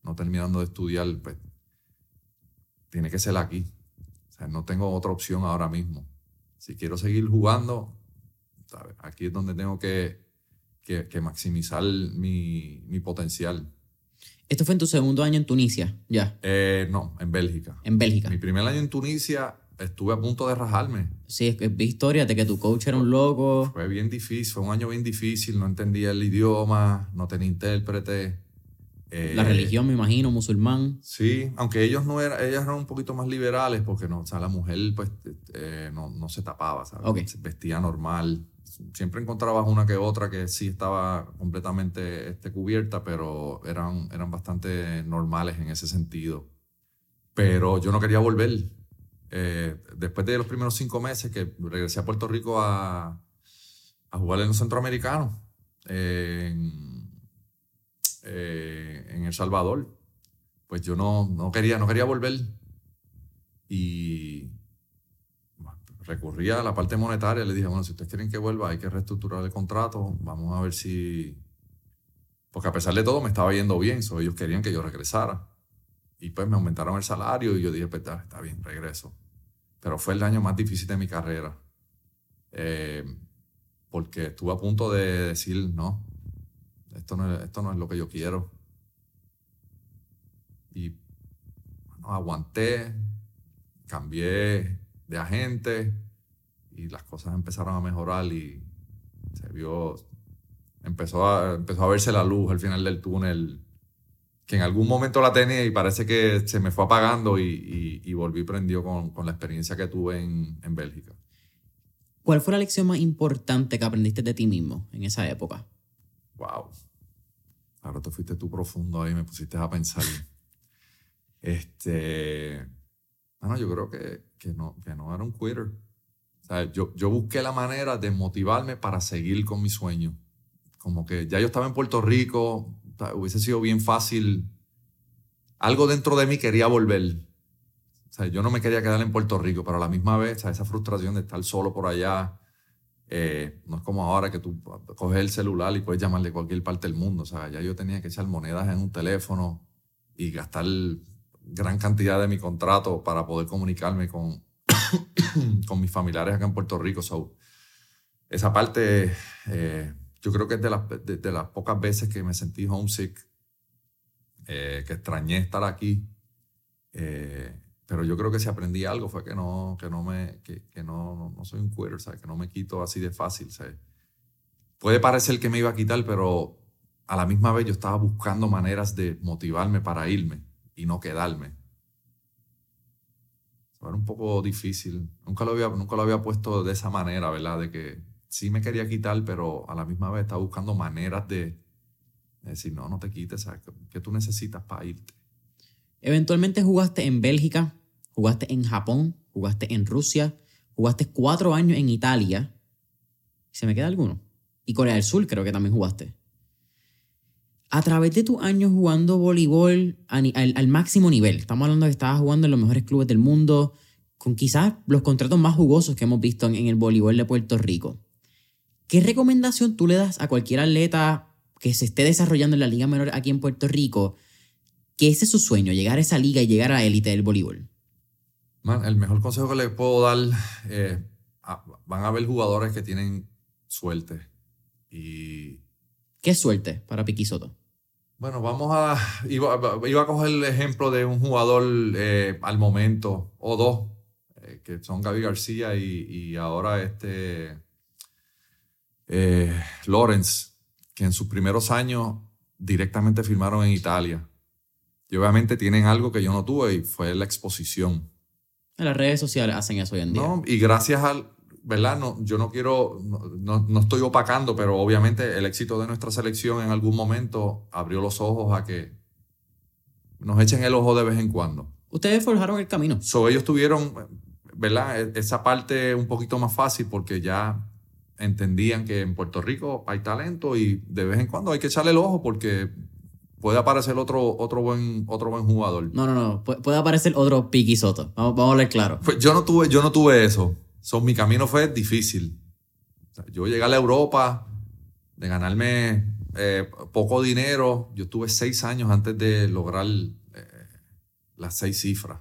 no terminando de estudiar, pues tiene que ser aquí. O sea, no tengo otra opción ahora mismo. Si quiero seguir jugando, aquí es donde tengo que, que, que maximizar mi, mi potencial. ¿Esto fue en tu segundo año en Tunisia, ya? Eh, no, en Bélgica. En Bélgica. Mi primer año en Tunisia estuve a punto de rajarme. Sí, es, es historia de que tu coach era un loco. Fue bien difícil, fue un año bien difícil, no entendía el idioma, no tenía intérprete. Eh, la religión, me imagino, musulmán. Sí, aunque ellos no eran, ellas eran un poquito más liberales porque no, o sea, la mujer pues eh, no, no, se tapaba, ¿sabes? Vestía normal siempre encontrabas una que otra que sí estaba completamente este, cubierta, pero eran, eran bastante normales en ese sentido. Pero yo no quería volver. Eh, después de los primeros cinco meses que regresé a Puerto Rico a, a jugar en los centroamericanos, en, eh, en El Salvador, pues yo no, no, quería, no quería volver. Y recurría a la parte monetaria, le dije, bueno, si ustedes quieren que vuelva, hay que reestructurar el contrato, vamos a ver si... Porque a pesar de todo me estaba yendo bien, ellos querían que yo regresara. Y pues me aumentaron el salario y yo dije, pues está, bien, regreso. Pero fue el año más difícil de mi carrera. Eh, porque estuve a punto de decir, no, esto no, esto no es lo que yo quiero. Y bueno, aguanté, cambié de agente y las cosas empezaron a mejorar y se vio, empezó a, empezó a verse la luz al final del túnel, que en algún momento la tenía y parece que se me fue apagando y, y, volví prendido con, con, la experiencia que tuve en, en Bélgica. ¿Cuál fue la lección más importante que aprendiste de ti mismo en esa época? Wow. Ahora te fuiste tú profundo ahí, me pusiste a pensar. este. Bueno, yo creo que que no, que no era un quitter. O sea, yo, yo busqué la manera de motivarme para seguir con mi sueño. Como que ya yo estaba en Puerto Rico, hubiese sido bien fácil. Algo dentro de mí quería volver. O sea, yo no me quería quedar en Puerto Rico, pero a la misma vez, o sea, esa frustración de estar solo por allá, eh, no es como ahora que tú coges el celular y puedes llamarle a cualquier parte del mundo. O sea, ya yo tenía que echar monedas en un teléfono y gastar gran cantidad de mi contrato para poder comunicarme con, <coughs> con mis familiares acá en Puerto Rico. esa parte, eh, yo creo que es de las, de, las, pocas veces que me sentí homesick, eh, que extrañé estar aquí. Eh, pero yo creo que si aprendí algo fue que no, que no, me, que, que no, no, soy un quitter, que no me quito así de fácil. Puede parecer que me iba a quitar, pero a la misma vez yo estaba buscando maneras de motivarme para irme y no quedarme. Era un poco difícil. Nunca lo, había, nunca lo había puesto de esa manera, ¿verdad? De que sí me quería quitar, pero a la misma vez estaba buscando maneras de, decir, no, no te quites, ¿sabes? ¿Qué tú necesitas para irte? Eventualmente jugaste en Bélgica, jugaste en Japón, jugaste en Rusia, jugaste cuatro años en Italia. ¿Se me queda alguno? Y Corea del Sur creo que también jugaste a través de tus años jugando voleibol al, máximo nivel, estamos hablando de que estabas jugando en los mejores clubes del mundo, con quizás los contratos más jugosos que hemos visto en, el voleibol de Puerto Rico. ¿Qué recomendación tú le das a cualquier atleta que se esté desarrollando en la liga menor aquí en Puerto Rico, que ese es su sueño, llegar a esa liga y llegar a la élite del voleibol? Man, el mejor consejo que le puedo dar, eh, a- van a haber jugadores que tienen suerte. Y ¿Qué suerte para Piqui Soto? bueno, vamos a. Iba, iba a coger el ejemplo de un jugador eh, al momento, o dos, eh, que son Gaby García y, y ahora este. eh, Lawrence, que en sus primeros años directamente firmaron en Italia. Y obviamente tienen algo que yo no tuve y fue la exposición. En las redes sociales hacen eso hoy en día. ¿no? Y gracias al, ¿verdad? No, yo no quiero, no, no- no estoy opacando, pero obviamente el éxito de nuestra selección en algún momento abrió los ojos a que nos echen el ojo de vez en cuando. Ustedes forjaron el camino. So, ellos tuvieron, ¿verdad? E- Esa parte un poquito más fácil porque ya entendían que en Puerto Rico hay talento y de vez en cuando hay que echarle el ojo porque puede aparecer otro, otro, buen, otro buen jugador. No, no, no. Pu- puede aparecer otro Piqui Soto. Vamos, vamos a hablar claro. Pues yo no tuve, yo no tuve eso. So, mi camino fue difícil. O sea, yo llegué a la Europa de ganarme eh, poco dinero. Yo tuve seis años antes de lograr eh, las seis cifras.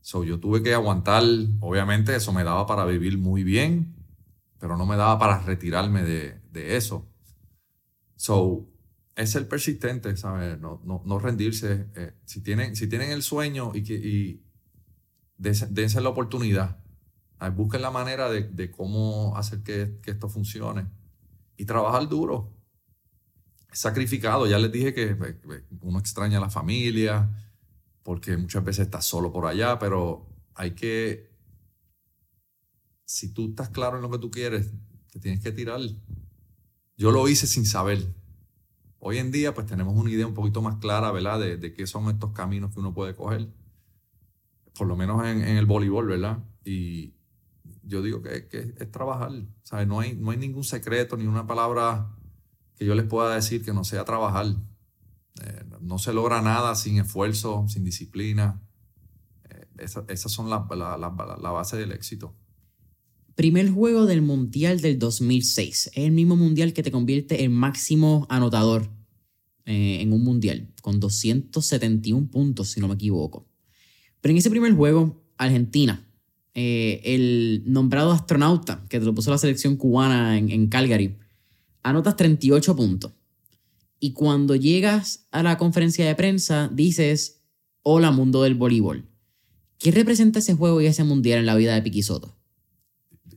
So, yo tuve que aguantar. Obviamente, eso me daba para vivir muy bien, pero no me daba para retirarme de, de eso. So, es ser persistente, ¿sabes? No, no, no rendirse. Eh, si, tienen, si tienen el sueño y, que, dense, la oportunidad, Ay, busquen la manera de, de cómo hacer que, que esto funcione y trabajar duro. Sacrificado, ya les dije que eh, eh, uno extraña a la familia porque muchas veces estás solo por allá, pero hay que, si tú estás claro en lo que tú quieres, te tienes que tirar. Yo lo hice sin saber. Hoy en día, pues tenemos una idea un poquito más clara, ¿verdad? De, de qué son estos caminos que uno puede coger. Por lo menos en, en el voleibol, ¿verdad? Y yo digo que, que es trabajar. ¿sabes? No, hay, no hay ningún secreto ni una palabra que yo les pueda decir que no sea trabajar. Eh, no se logra nada sin esfuerzo, sin disciplina. Eh, esa- esas son las la, la, la- la base del éxito. Primer juego del Mundial del 2006. Es el mismo Mundial que te convierte en máximo anotador eh, en un Mundial, con 271 puntos, si no me equivoco. Pero en ese primer juego, Argentina, eh, el nombrado astronauta que te lo puso la selección cubana en, en Calgary, anotas 38 puntos. Y cuando llegas a la conferencia de prensa, dices, hola mundo del voleibol. ¿Qué representa ese juego y ese mundial en la vida de Piqui Soto?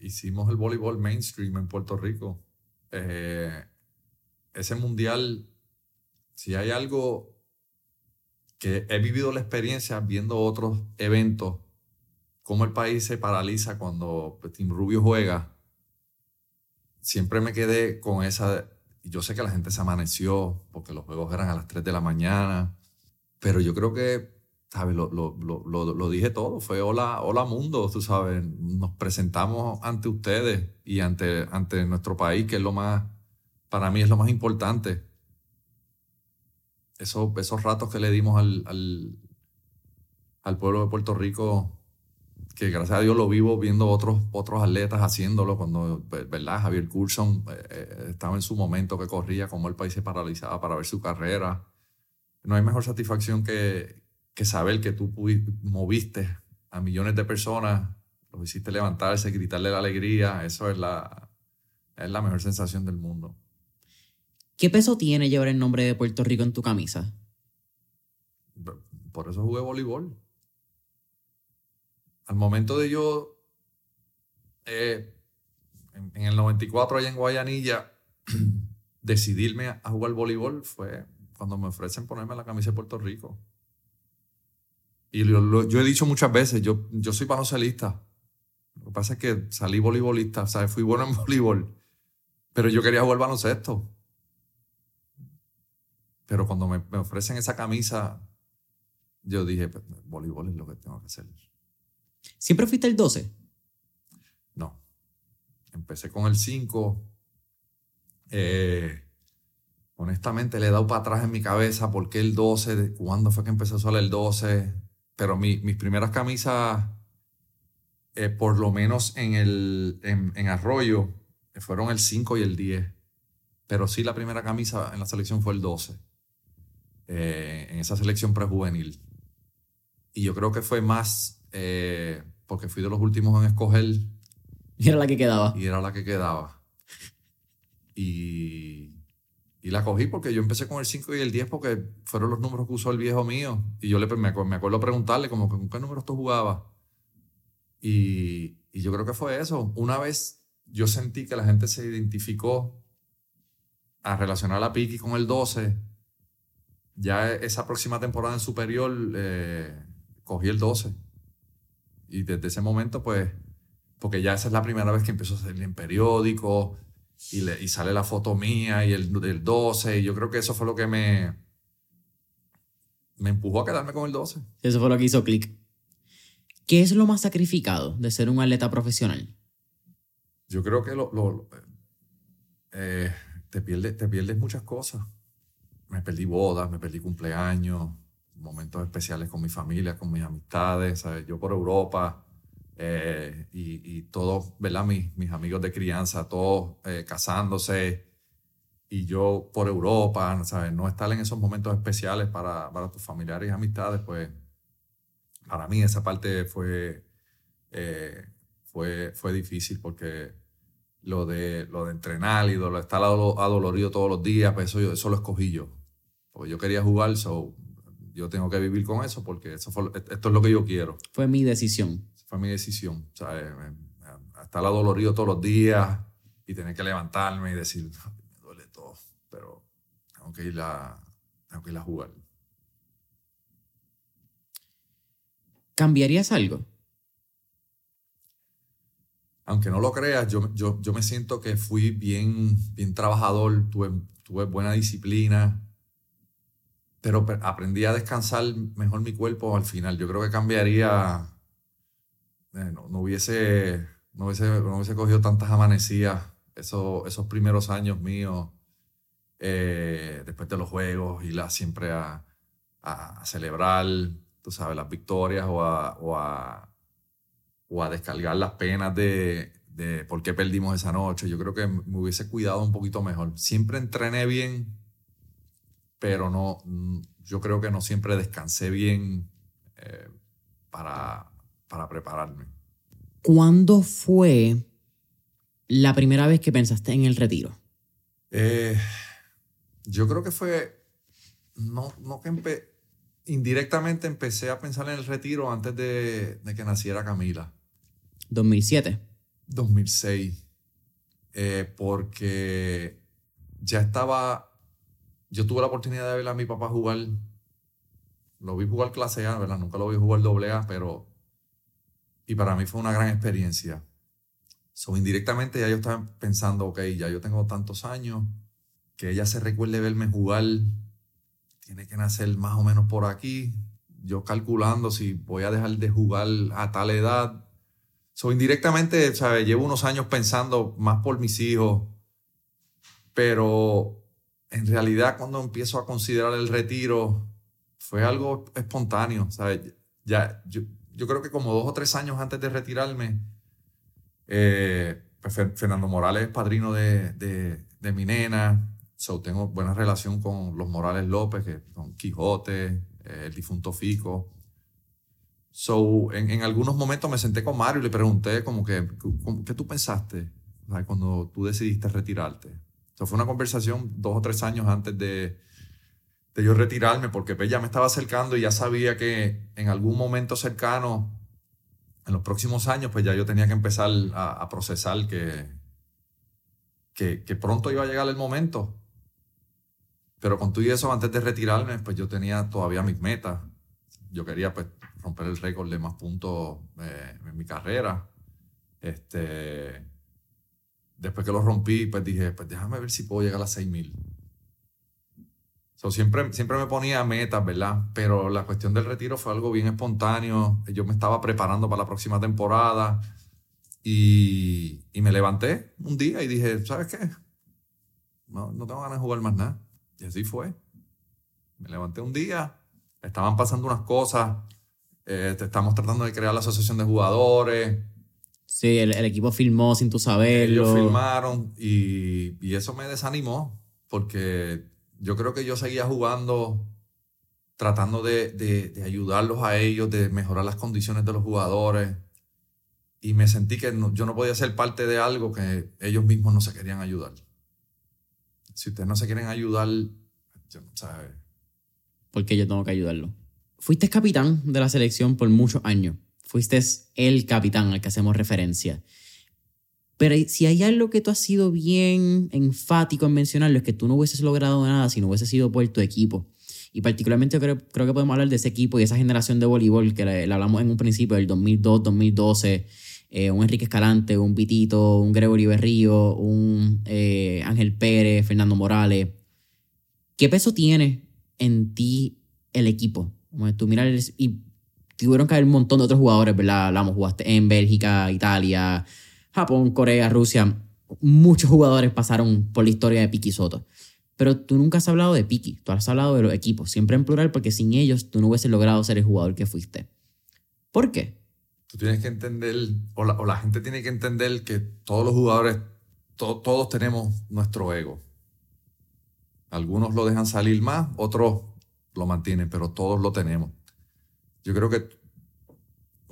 Hicimos el voleibol mainstream en Puerto Rico. Eh, ese mundial, si hay algo que he vivido la experiencia viendo otros eventos, cómo el país se paraliza cuando Team Rubio juega, siempre me quedé con esa... y Yo sé que la gente se amaneció porque los juegos eran a las 3 de la mañana, pero yo creo que ¿sabes? Lo, lo, lo, dije todo, fue hola, hola mundo, tú sabes, nos presentamos ante ustedes y ante, ante nuestro país, que es lo más, para mí es lo más importante. Esos, esos ratos que le dimos al, al, pueblo de Puerto Rico, que gracias a Dios lo vivo viendo otros, otros atletas haciéndolo, cuando, ¿verdad? Javier Coulson eh, eh, estaba en su momento que corría, como el país se paralizaba para ver su carrera. No hay mejor satisfacción que, que saber que tú moviste a millones de personas, los hiciste levantarse, gritarle la alegría, eso es la, es la mejor sensación del mundo. ¿Qué peso tiene llevar el nombre de Puerto Rico en tu camisa? Por eso jugué voleibol. Al momento de yo, eh, en, en el 94 allá en Guayanilla, <clears throat> decidirme a jugar voleibol fue cuando me ofrecen ponerme la camisa de Puerto Rico. Y lo- lo- yo he dicho muchas veces, yo, yo soy baloncelista. Lo que pasa es que salí voleibolista, o sea, fui bueno en <laughs> voleibol, pero yo quería jugar baloncesto. Pero cuando me, me ofrecen esa camisa, yo dije, pues, voleibol es lo que tengo que hacer. ¿Siempre fuiste el 12? No. Empecé con el 5. Eh, honestamente, le he dado para atrás en mi cabeza por qué el 12, de- cuándo fue que empecé a usar el 12. Pero mi- mis primeras camisas, eh, por lo menos en, el, en, en Arroyo, eh, fueron el 5 y el 10. Pero sí, la primera camisa en la selección fue el 12. eh, en esa selección prejuvenil. Y yo creo que fue más eh, porque fui de los últimos en escoger Y era la que quedaba. y era la que quedaba. Y, y la cogí porque yo empecé con el 5 y el 10 porque fueron los números que usó el viejo mío. Y yo le, me, acuerdo, me acuerdo preguntarle con qué números tú jugabas. Y, y yo creo que fue eso. Una vez yo sentí que la gente se identificó a relacionar a Piki con el 12, ya esa próxima temporada en superior eh, cogí el 12. Y desde ese momento, pues, porque ya esa es la primera vez que empiezo a salir en periódicos y, le- y sale la foto mía y el, el 12. Y yo creo que eso fue lo que me, me empujó a quedarme con el 12. Eso fue lo que hizo clic. ¿Qué es lo más sacrificado de ser un atleta profesional? Yo creo que lo, lo- eh, te, pierdes, te pierdes muchas cosas. Me perdí bodas, me perdí cumpleaños, momentos especiales con mi familia, con mis amistades, ¿sabes? yo por Europa eh, y, y todos, ¿verdad? Mis, mis amigos de crianza, todos eh, casándose y yo por Europa, ¿sabes? No estar en esos momentos especiales para, para tus familiares y amistades, pues para mí esa parte fue, eh, fue, fue difícil porque lo de, lo de entrenar y lo de estar ado- adolorido todos los días, pues eso, yo- eso lo escogí yo. Porque yo quería jugar, so yo tengo que vivir con eso porque eso fue, esto es lo que yo quiero. Fue mi decisión. Fue mi decisión. Me- estar adolorido todos los días y tener que levantarme y decir, "Ay, me duele todo, pero tengo que ir a, tengo que ir a jugar. ¿Cambiarías algo? aunque no lo creas, yo, yo, yo me siento que fui bien, bien trabajador, tuve, tuve buena disciplina, pero pe- aprendí a descansar mejor mi cuerpo al final. Yo creo que cambiaría, eh, no, no hubiese, no, hubiese, no hubiese cogido tantas amanecidas esos, esos primeros años míos, eh, después de los juegos, ir siempre a, a- celebrar, tú sabes, las victorias o a- o a o a descargar las penas de, de por qué perdimos esa noche. Yo creo que me hubiese cuidado un poquito mejor. Siempre entrené bien, pero no, yo creo que no siempre descansé bien eh, para, para prepararme. ¿Cuándo fue la primera vez que pensaste en el retiro? Eh, yo creo que fue, no, no que empe- indirectamente empecé a pensar en el retiro antes de, de que naciera Camila. 2007. 2006, eh, porque ya estaba, yo tuve la oportunidad de ver a mi papá jugar, lo vi jugar clase A, ¿verdad? Nunca lo vi jugar doble A, pero, y para mí fue una gran experiencia. So, indirectamente ya yo estaba pensando, ok, ya yo tengo tantos años, que ella se recuerde verme jugar, tiene que nacer más o menos por aquí, yo calculando si voy a dejar de jugar a tal edad, So, indirectamente, ¿sabes? Llevo unos años pensando más por mis hijos, pero en realidad cuando empiezo a considerar el retiro, fue algo espontáneo, ¿sabes? Ya, yo, yo creo que como dos o tres años antes de retirarme, eh, pues, Fer- Fernando Morales es padrino de, de, de mi nena, so, tengo buena relación con los Morales López, que son Quijote, eh, el difunto Fico. So, en, en algunos momentos me senté con Mario y le pregunté como que, ¿cómo- ¿qué tú pensaste cuando tú decidiste retirarte? So, fue una conversación dos o tres años antes de, de yo retirarme, porque pues, ya me estaba acercando y ya sabía que en algún momento cercano, en los próximos años, pues ya yo tenía que empezar a, procesar que, que, pronto iba a llegar el momento. Pero con todo eso, antes de retirarme, pues yo tenía todavía mis metas. Yo quería pues romper el récord de más puntos eh, en mi carrera. Este, después que lo rompí, pues dije, pues déjame ver si puedo llegar a 6000. So, siempre, siempre me ponía metas, ¿verdad? Pero la cuestión del retiro fue algo bien espontáneo. Yo me estaba preparando para la próxima temporada y, y me levanté un día y dije, ¿sabes qué? No, no tengo ganas de jugar más nada. Y así fue. Me levanté un día, estaban pasando unas cosas, eh, te- estamos tratando de crear la asociación de jugadores, Sí, el, el equipo filmó sin tu saberlo. ellos filmaron y, y eso me desanimó porque yo creo que yo seguía jugando tratando de, de, ayudarlos a ellos, de mejorar las condiciones de los jugadores. Y me sentí que yo no podía ser parte de algo que ellos mismos no se querían ayudar. Si ustedes no se quieren ayudar, yo no sé. Porque yo tengo que ayudarlo. Fuiste capitán de la selección por muchos años. Fuiste el capitán al que hacemos referencia. Pero si hay algo que tú has sido bien enfático en mencionarlo, es que tú no hubieses logrado nada si no hubiese sido por tu equipo. Y particularmente creo, creo que podemos hablar de ese equipo y esa generación de voleibol que le, hablamos en un principio, del 2002, 2012. Eh, un Enrique Escalante, un Pitito, un Gregory Berrío, un eh, Ángel Pérez, Fernando Morales. ¿Qué peso tiene en ti el equipo? Como tú miras y tuvieron que haber un montón de otros jugadores, ¿verdad? Hablamos, jugaste en Bélgica, Italia, Japón, Corea, Rusia. Muchos jugadores pasaron por la historia de Piki Soto. Pero tú nunca has hablado de Piki, tú has hablado de los equipos, siempre en plural, porque sin ellos tú no hubieses logrado ser el jugador que fuiste. ¿Por qué? Tú tienes que entender, o la, gente tiene que entender que todos los jugadores, todos tenemos nuestro ego. Algunos lo dejan salir más, otros lo mantienen, pero todos lo tenemos. Yo creo que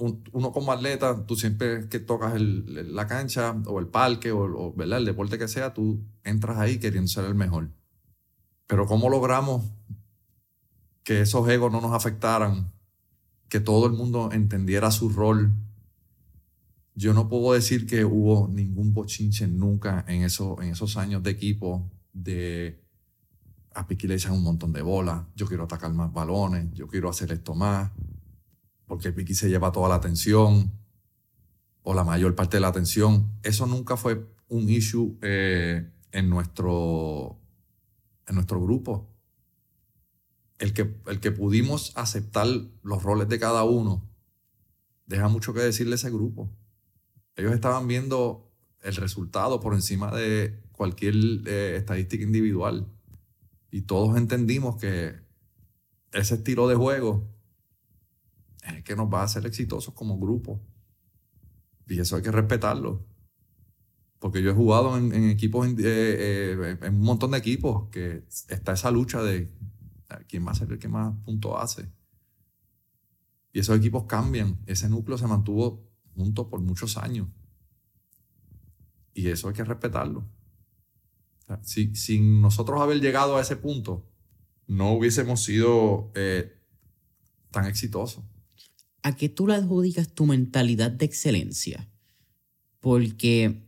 uno como atleta, tú siempre que tocas la cancha o el parque o, ¿verdad? el deporte que sea, tú entras ahí queriendo ser el mejor. Pero ¿cómo logramos que esos egos no nos afectaran? Que todo el mundo entendiera su rol. Yo no puedo decir que hubo ningún bochinche nunca en, eso, en esos años de equipo de a Piqui un montón de bolas, yo quiero atacar más balones, yo quiero hacer esto más, porque Piqui se lleva toda la atención o la mayor parte de la atención. Eso nunca fue un issue eh, en nuestro en nuestro grupo. El que, el que pudimos aceptar los roles de cada uno, deja mucho que decirle a ese grupo. Ellos estaban viendo el resultado por encima de cualquier eh, estadística individual. Y todos entendimos que ese estilo de juego es el que nos va a hacer exitosos como grupo. Y eso hay que respetarlo. Porque yo he jugado en, equipos, eh, eh, en un montón de equipos que está esa lucha de quién va a ser el que más puntos hace. Y esos equipos cambian. Ese núcleo se mantuvo junto por muchos años. Y eso hay que respetarlo. si, sin nosotros haber llegado a ese punto, no hubiésemos sido eh, tan exitosos. ¿A qué tú le adjudicas tu mentalidad de excelencia? Porque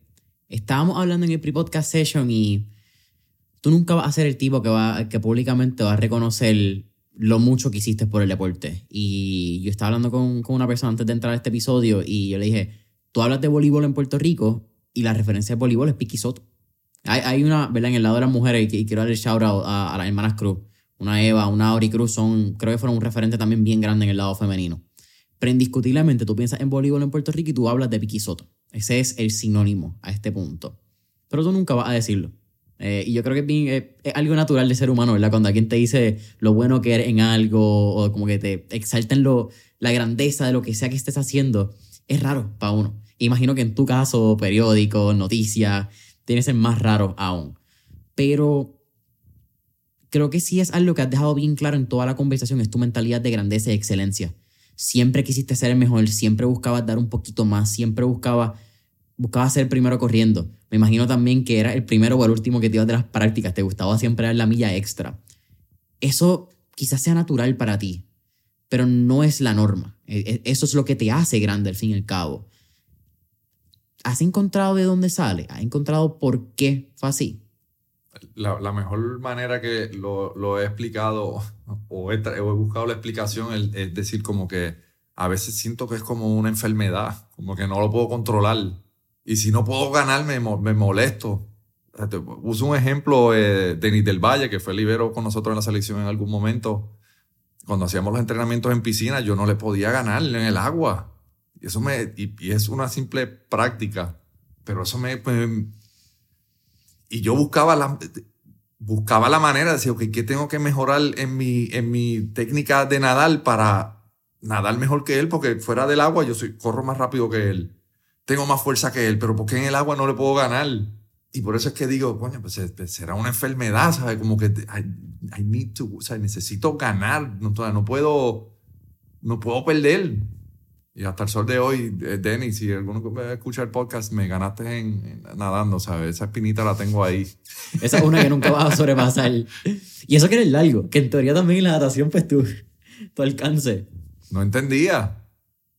estábamos hablando en el pre-podcast session y tú nunca vas a ser el tipo que, va, que públicamente va a reconocer lo mucho que hiciste por el deporte. Y yo estaba hablando con, con una persona antes de entrar a este episodio y yo le dije, tú hablas de voleibol en Puerto Rico y la referencia de voleibol es Piqui Soto. Hay, hay, una, ¿verdad? En el lado de las mujeres, y, quiero darle shout out a, las hermanas Cruz. Una Eva, una Auri Cruz, son, creo que fueron un referente también bien grande en el lado femenino. Pero indiscutiblemente tú piensas en voleibol en Puerto Rico y tú hablas de Piqui Soto. Ese es el sinónimo a este punto. Pero tú nunca vas a decirlo. Eh, y yo creo que es, es, algo natural de ser humano, ¿verdad? Cuando alguien te dice lo bueno que eres en algo o como que te exalta en lo, la grandeza de lo que sea que estés haciendo, es raro para uno. Imagino que en tu caso, periódico, noticias, tiene que ser más raro aún. Pero creo que sí es algo que has dejado bien claro en toda la conversación, es tu mentalidad de grandeza y excelencia siempre quisiste ser el mejor, siempre buscabas dar un poquito más, siempre buscabas buscaba ser el primero corriendo. Me imagino también que era el primero o el último que te ibas de las prácticas, te gustaba siempre dar la milla extra. Eso quizás sea natural para ti, pero no es la norma. E, e, eso es lo que te hace grande al fin y al cabo. ¿Has encontrado de dónde sale? ¿Has encontrado por qué fue así? La, mejor manera que lo, he explicado o he, buscado la explicación, es decir, como que a veces siento que es como una enfermedad, como que no lo puedo controlar. Y si no puedo ganar, me, me molesto. Uso un ejemplo eh, de Denis del Valle, que fue libero con nosotros en la selección en algún momento. Cuando hacíamos los entrenamientos en piscina, yo no le podía ganar en el agua. Y eso me, y, es una simple práctica. Pero eso me, me y yo buscaba la, buscaba la manera de decir, ok, ¿qué tengo que mejorar en mi, en mi técnica de nadar para nadar mejor que él? Porque fuera del agua yo corro más rápido que él. Tengo más fuerza que él, pero ¿por qué en el agua no le puedo ganar? Y por eso es que digo, coño, pues, pues será una enfermedad, ¿sabes? Como que I, I necesito ganar, no, no puedo, no puedo perder. Y hasta el sol de hoy, eh, Denny, si alguno escucha el podcast, me ganaste en, nadando, ¿sabes? Esa espinita la tengo ahí. Esa es una que nunca vas a sobrepasar. Y eso que eres largo, que en teoría también en la natación, pues tú, tu alcance. No entendía.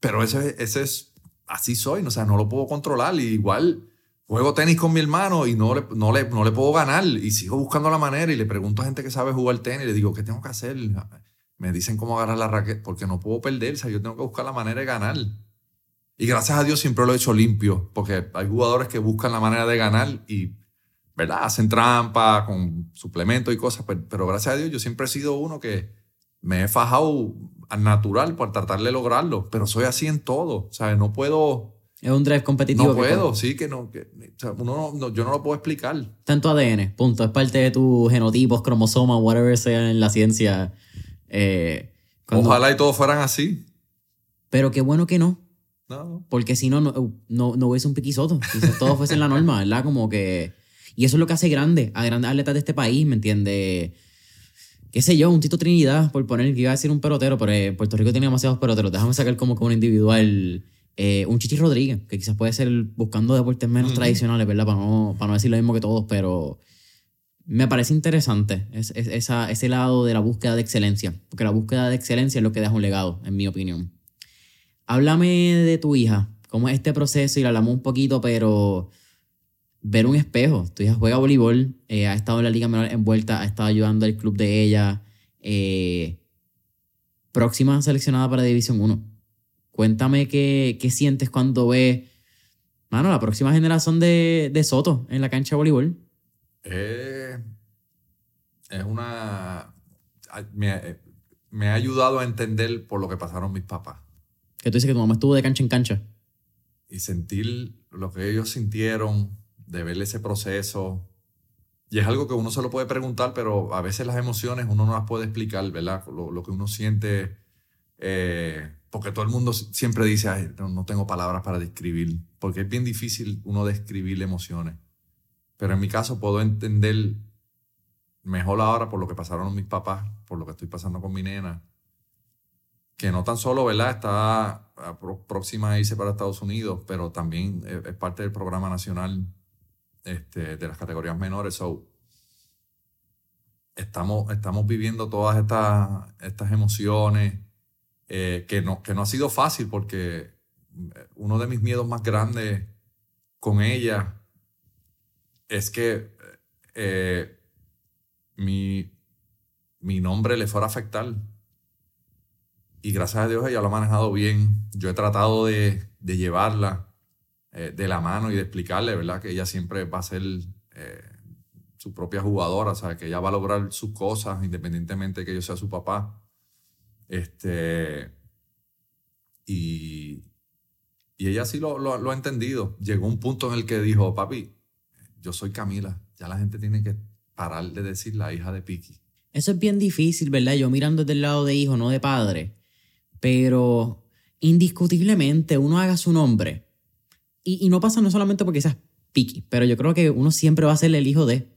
Pero ese, ese es, así soy, o sea, no lo puedo controlar. Y igual juego tenis con mi hermano y no le, no, le, no le puedo ganar. Y sigo buscando la manera y le pregunto a gente que sabe jugar tenis le digo, ¿qué tengo que hacer? Me dicen cómo agarrar la raqueta, porque no puedo perder, o sea, yo tengo que buscar la manera de ganar. Y gracias a Dios siempre lo he hecho limpio, porque hay jugadores que buscan la manera de ganar y, ¿verdad? Hacen trampa con suplementos y cosas, pero, gracias a Dios yo siempre he sido uno que me he fajado al natural por tratar de lograrlo, pero soy así en todo, ¿sabes? No puedo... Es un drive competitivo. No puedo, sí, que no, que, o sea, uno no, yo no lo puedo explicar. Tanto ADN, punto. Es parte de tus genotipos, cromosomas, whatever sea en la ciencia eh, Ojalá y todos fueran así. Pero qué bueno que no. No. Porque si no, no, no, hubiese un piquisoto. Si todos fuesen la norma, ¿verdad? Como que. Y eso es lo que hace grande a grandes atletas de este país, ¿me entiendes? Qué sé yo, un Tito Trinidad, por poner que iba a decir un pelotero, pero eh, Puerto Rico tiene demasiados peloteros. Déjame sacar como que un individual. Eh, un Chichi Rodríguez, que quizás puede ser buscando deportes menos tradicionales, ¿verdad? Para no, para no decir lo mismo que todos, pero me parece interesante es, esa, ese lado de la búsqueda de excelencia, porque la búsqueda de excelencia es lo que deja un legado, en mi opinión. Háblame de tu hija, cómo es este proceso y la hablamos un poquito, pero ver un espejo. Tu hija juega voleibol, eh, ha estado en la Liga Menor envuelta, ha estado ayudando al club de ella, eh, próxima seleccionada para División 1. Cuéntame qué, qué sientes cuando ves, mano, la próxima generación de, de Soto en la cancha de voleibol. Eh, es una... Me, me, ha ayudado a entender por lo que pasaron mis papás. Que tú dices que tu mamá estuvo de cancha en cancha. Y sentir lo que ellos sintieron, de ver ese proceso. Y es algo que uno se lo puede preguntar, pero a veces las emociones uno no las puede explicar, ¿verdad? Lo, lo que uno siente, eh, porque todo el mundo siempre dice, Ay, no tengo palabras para describir, porque es bien difícil uno describir emociones. Pero en mi caso puedo entender mejor ahora por lo que pasaron mis papás, por lo que estoy pasando con mi nena, que no tan solo, ¿verdad? Está próxima a irse para Estados Unidos, pero también es parte del programa nacional este, de las categorías menores. So, estamos, estamos viviendo todas estas, estas emociones, eh, que, no, que no ha sido fácil porque uno de mis miedos más grandes con ella es que eh, mi, mi nombre le fuera a afectar. Y gracias a Dios ella lo ha manejado bien. Yo he tratado de, llevarla eh, de la mano y de explicarle, ¿verdad? Que ella siempre va a ser eh, su propia jugadora, o sea, que ella va a lograr sus cosas independientemente de que yo sea su papá. Este, y, y ella sí lo, lo, lo, ha entendido. Llegó un punto en el que dijo, papi, yo soy Camila. Ya la gente tiene que parar de decir la hija de Piki. Eso es bien difícil, ¿verdad? Yo mirando desde el lado de hijo, no de padre. Pero indiscutiblemente uno haga su nombre. Y, no pasa no solamente porque seas Piki, pero yo creo que uno siempre va a ser el hijo de.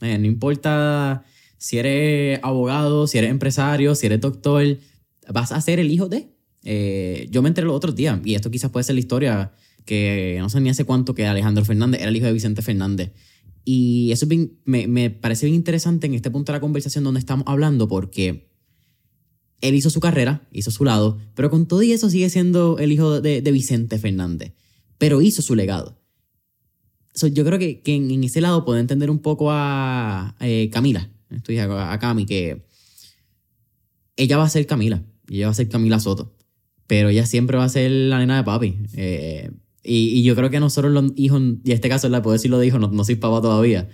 Eh, no importa si eres abogado, si eres empresario, si eres doctor, vas a ser el hijo de. Eh, yo me enteré los otros días, y esto quizás puede ser la historia que no sé ni hace cuánto que Alejandro Fernández era el hijo de Vicente Fernández. Y eso me, me, parece bien interesante en este punto de la conversación donde estamos hablando porque él hizo su carrera, hizo su lado, pero con todo y eso sigue siendo el hijo de, de Vicente Fernández, pero hizo su legado. yo creo que, que en, ese lado puedo entender un poco a eh, Camila, estoy a, a Cami, que ella va a ser Camila, y ella va a ser Camila Soto, pero ella siempre va a ser la nena de papi. Eh, y, yo creo que nosotros los hijos, y en este caso la puedo decir lo dijo, no, no soy papá todavía,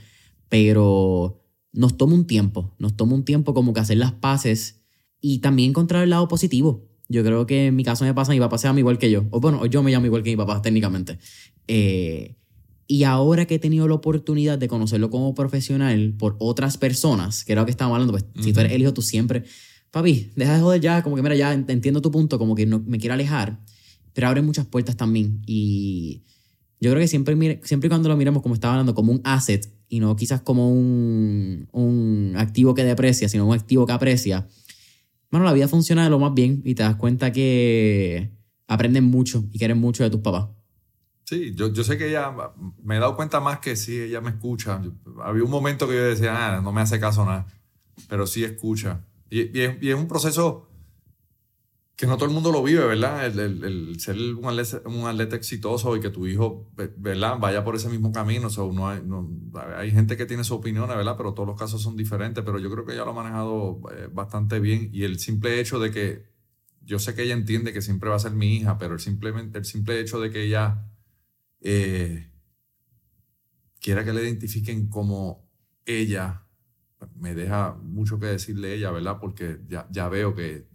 pero nos toma un tiempo, nos toma un tiempo como que hacer las paces y también encontrar el lado positivo. Yo creo que en mi caso me pasa, mi papá se llama igual que yo, o bueno, yo me llamo igual que mi papá técnicamente. Eh, y ahora que he tenido la oportunidad de conocerlo como profesional por otras personas, que era lo que estábamos hablando, pues si tú eres el hijo, tú siempre, papi, deja de joder ya, como que mira, ya entiendo tu punto, como que no me quiero alejar pero abre muchas puertas también. Y Yo creo que siempre, siempre y cuando lo miremos como estaba hablando, como un asset y no quizás como un, un activo que deprecia, sino un activo que aprecia, bueno, la vida funciona de lo más bien y te das cuenta que aprenden mucho y quieren mucho de tus papás. Sí, yo, yo sé que ella, me he dado cuenta más que sí, ella me escucha. Yo- había un momento que yo decía, ah, no me hace caso nada, pero sí escucha. Y, y es, y es un proceso que no todo el mundo lo vive, ¿verdad? El, el- ser un atleta, un atleta exitoso y que tu hijo, ¿verdad? Vaya por ese mismo camino. O sea, hay, no- hay gente que tiene su opinión, ¿verdad? Pero todos los casos son diferentes, pero yo creo que ella lo ha manejado eh, bastante bien. Y el simple hecho de que, yo sé que ella entiende que siempre va a ser mi hija, pero el, simplemente, el simple hecho de que ella eh, quiera que le identifiquen como ella, me deja mucho que decirle ella, ¿verdad? Porque ya, ya veo que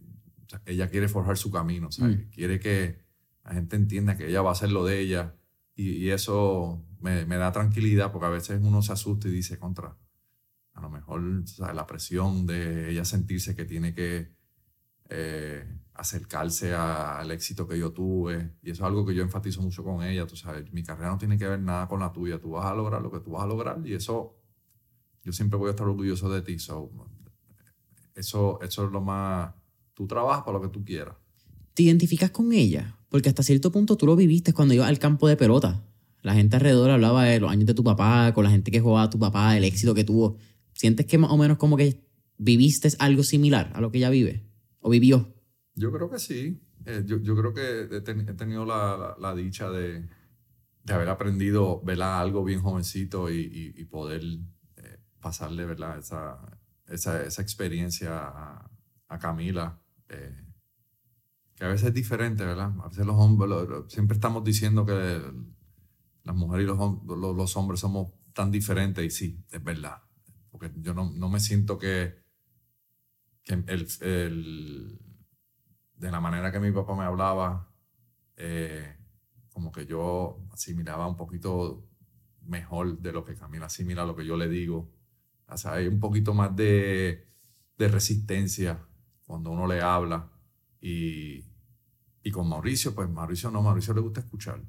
sea, ella quiere forjar su camino, ¿sabes? Mm. Quiere que la gente entienda que ella va a hacer lo de ella y, y eso me, me da tranquilidad porque a veces uno se asusta y dice contra, a lo mejor la presión de ella sentirse que tiene que eh, acercarse a- al éxito que yo tuve. Y eso es algo que yo enfatizo mucho con ella. Tú sabes, mi carrera no tiene que ver nada con la tuya. Tú vas a lograr lo que tú vas a lograr y eso, yo siempre voy a estar orgulloso de ti. So, eso, eso es lo más... Tú trabajas para lo que tú quieras. ¿Te identificas con ella? Porque hasta cierto punto tú lo viviste cuando ibas al campo de pelota. La gente alrededor hablaba de los años de tu papá, con la gente que jugaba a tu papá, el éxito que tuvo. ¿Sientes que más o menos como que viviste algo similar a lo que ella vive? ¿O vivió? Yo creo que sí. Eh, yo, yo creo que he, ten- he tenido la, la- la dicha de, de haber aprendido ¿verdad? algo bien jovencito y, y- y poder eh, pasarle ¿verdad? Esa, esa, esa experiencia a, a Camila. Eh, que a veces es diferente, ¿verdad? A veces los hombres, siempre estamos diciendo que las mujeres y los, hom- los, los hombres somos tan diferentes y sí, es verdad. Porque yo no, me siento que, el, el- de la manera que mi papá me hablaba, eh, como que yo asimilaba un poquito mejor de lo que Camila asimila lo que yo le digo. O sea, hay un poquito más de resistencia cuando uno le habla. Y, y con Mauricio, pues Mauricio no, Mauricio le gusta escuchar.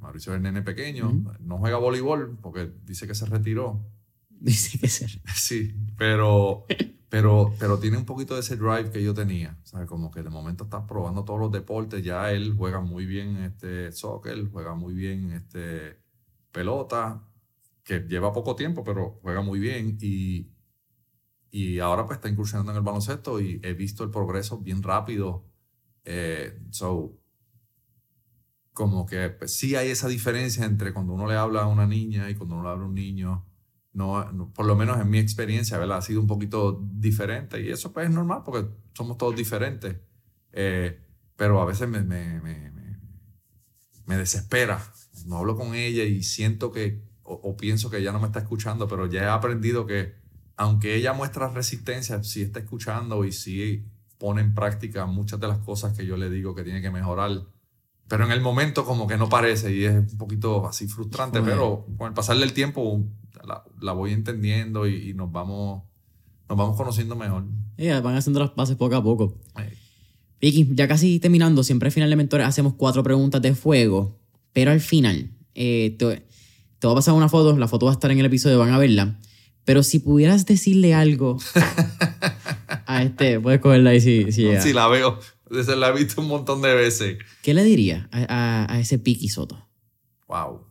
Mauricio es el nene pequeño, Ujú. no juega voleibol porque dice que se retiró. <laughs> Dice que ser. <laughs> Sí, pero, pero, pero tiene un poquito de ese drive que yo tenía. ¿sabes? Como que de momento está probando todos los deportes. Ya él juega muy bien este soccer, juega muy bien este pelota, que lleva poco tiempo, pero juega muy bien. Y, y ahora pues está incursionando en el baloncesto y he visto el progreso bien rápido. Eh, so, como que pues, sí hay esa diferencia entre cuando uno le habla a una niña y cuando uno le habla a un niño no, no- por lo menos en mi experiencia, ¿verdad? Ha sido un poquito diferente y eso pues es normal porque somos todos diferentes. Eh, pero a veces me, me, me, me- desespera. No hablo con ella y siento que, o, o pienso que ella no me está escuchando, pero ya he aprendido que aunque ella muestra resistencia, sí está escuchando y sí pone en práctica muchas de las cosas que yo le digo que tiene que mejorar. Pero en el momento como que no parece y es un poquito así frustrante, pero con el pasar del tiempo la, la voy entendiendo y, y nos vamos nos vamos conociendo mejor. Ellas van haciendo las pases poco a poco. Vicky, ya casi terminando, siempre al final de Mentores hacemos cuatro preguntas de fuego, pero al final eh, te, te voy a pasar una foto, la foto va a estar en el episodio, van a verla, pero si pudieras decirle algo <laughs> a este, puedes cogerla ahí si, si llega. Sí, la veo. Se la he visto un montón de veces. ¿Qué le dirías a, a- a ese Piki Soto? Wow.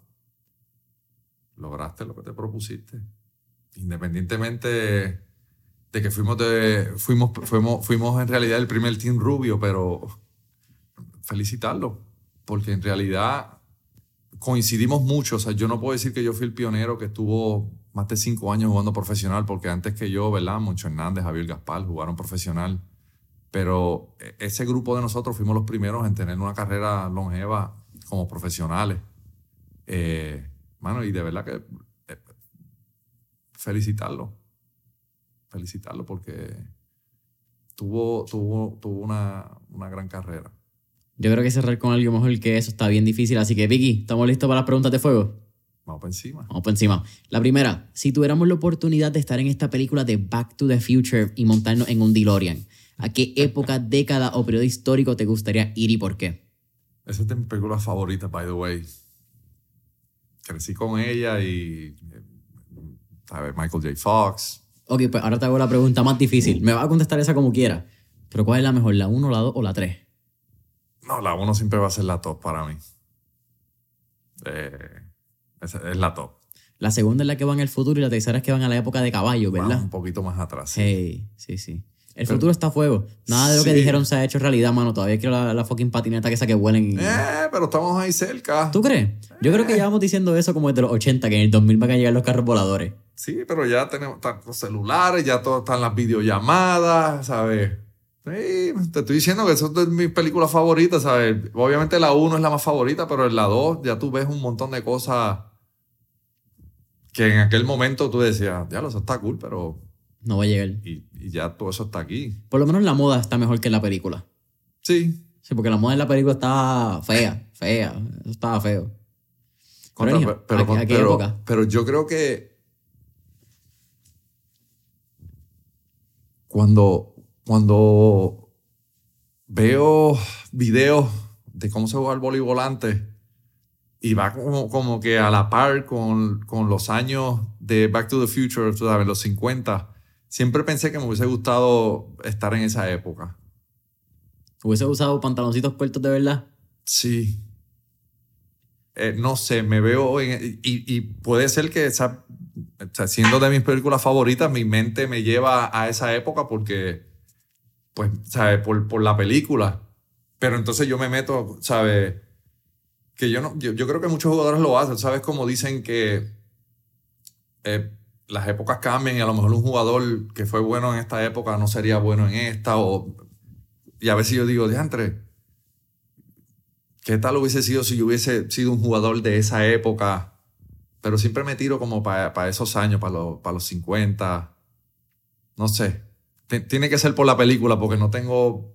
Lograste lo que te propusiste. Independientemente de que fuimos de fuimos fuimos fuimos en realidad el primer team rubio, pero felicitarlo porque en realidad coincidimos mucho. O sea, yo no puedo decir que yo fui el pionero que estuvo más de cinco años jugando profesional, porque antes que yo, ¿verdad? Moncho Hernández, Javier Gaspar jugaron profesional. Pero e- ese grupo de nosotros fuimos los primeros en tener una carrera longeva como profesionales. Eh, mano, y de verdad que eh, felicitarlo. Felicitarlo porque tuvo, tuvo, tuvo una, una gran carrera. Yo creo que cerrar con algo mejor que eso está bien difícil, así que Vicky, ¿estamos listos para las preguntas de fuego? Vamos para encima. Vamos por encima. La primera, si tuviéramos la oportunidad de estar en esta película de Back to the Future y montarnos en un DeLorean, ¿a qué <laughs> época, década o periodo histórico te gustaría ir y por qué? Esa es de mis películas favoritas, by the way. crecí con ella y, eh, ¿sabes? Michael J. Fox. Ok, pues ahora te hago la pregunta más difícil. Me vas a contestar esa como quiera. Pero ¿cuál es la mejor? ¿La 1, la 2 o la 3? No, la 1 siempre va a ser la top para mí. Eh, es, es la top. La segunda es la que va en el futuro y la tercera es que van a la época de caballo, ¿verdad? un poquito más atrás. sí. Sí, sí, sí. El Pero- futuro está a fuego. Nada de lo que dijeron se ha hecho realidad, mano. Todavía quiero la, la fucking patineta que esa que vuelen. y- Eh, pero estamos ahí cerca. ¿Tú crees? Yo creo que llevamos diciendo eso como desde los 80, que en el 2000 van a llegar los carros voladores. Sí, pero ya tenemos los celulares, ya todo están las videollamadas, ¿sabes? Sí, te estoy diciendo que son de mis películas favoritas, ¿sabes? Obviamente la 1 es la más favorita, pero en la 2 ya tú ves un montón de cosas que en aquel momento tú decías, ya, eso está cool, pero... No va a llegar. Y, y ya todo eso está aquí. Por lo menos la moda está mejor que en la película. Sí. Sí, porque la moda en la película estaba fea, fea. Eso estaba feo. Contra- pero, ¿a qué- a qué pero- época? pero yo creo que cuando, cuando veo videos de cómo se juega el voleibol antes y va como, como que a la par con, con los años de Back to the Future, tú sabes, los 50, siempre pensé que me hubiese gustado estar en esa época. Hubiese usado pantaloncitos cortos de verdad. Sí. Eh, no sé, me veo en- y, y puede ser que esa, siendo de mis películas favoritas, mi mente me lleva a esa época porque, pues, ¿sabes? Por, por la película. Pero entonces yo me meto, ¿sabes? Que yo no, yo, creo que muchos jugadores lo hacen, ¿sabes? Como dicen que eh, las épocas cambian y a lo mejor un jugador que fue bueno en esta época no sería bueno en esta o... Y a veces yo digo, diantre, ¿Qué tal hubiese sido si yo hubiese sido un jugador de esa época? Pero siempre me tiro como para esos años, para los, para los 50. No sé. Tiene que ser por la película, porque no tengo.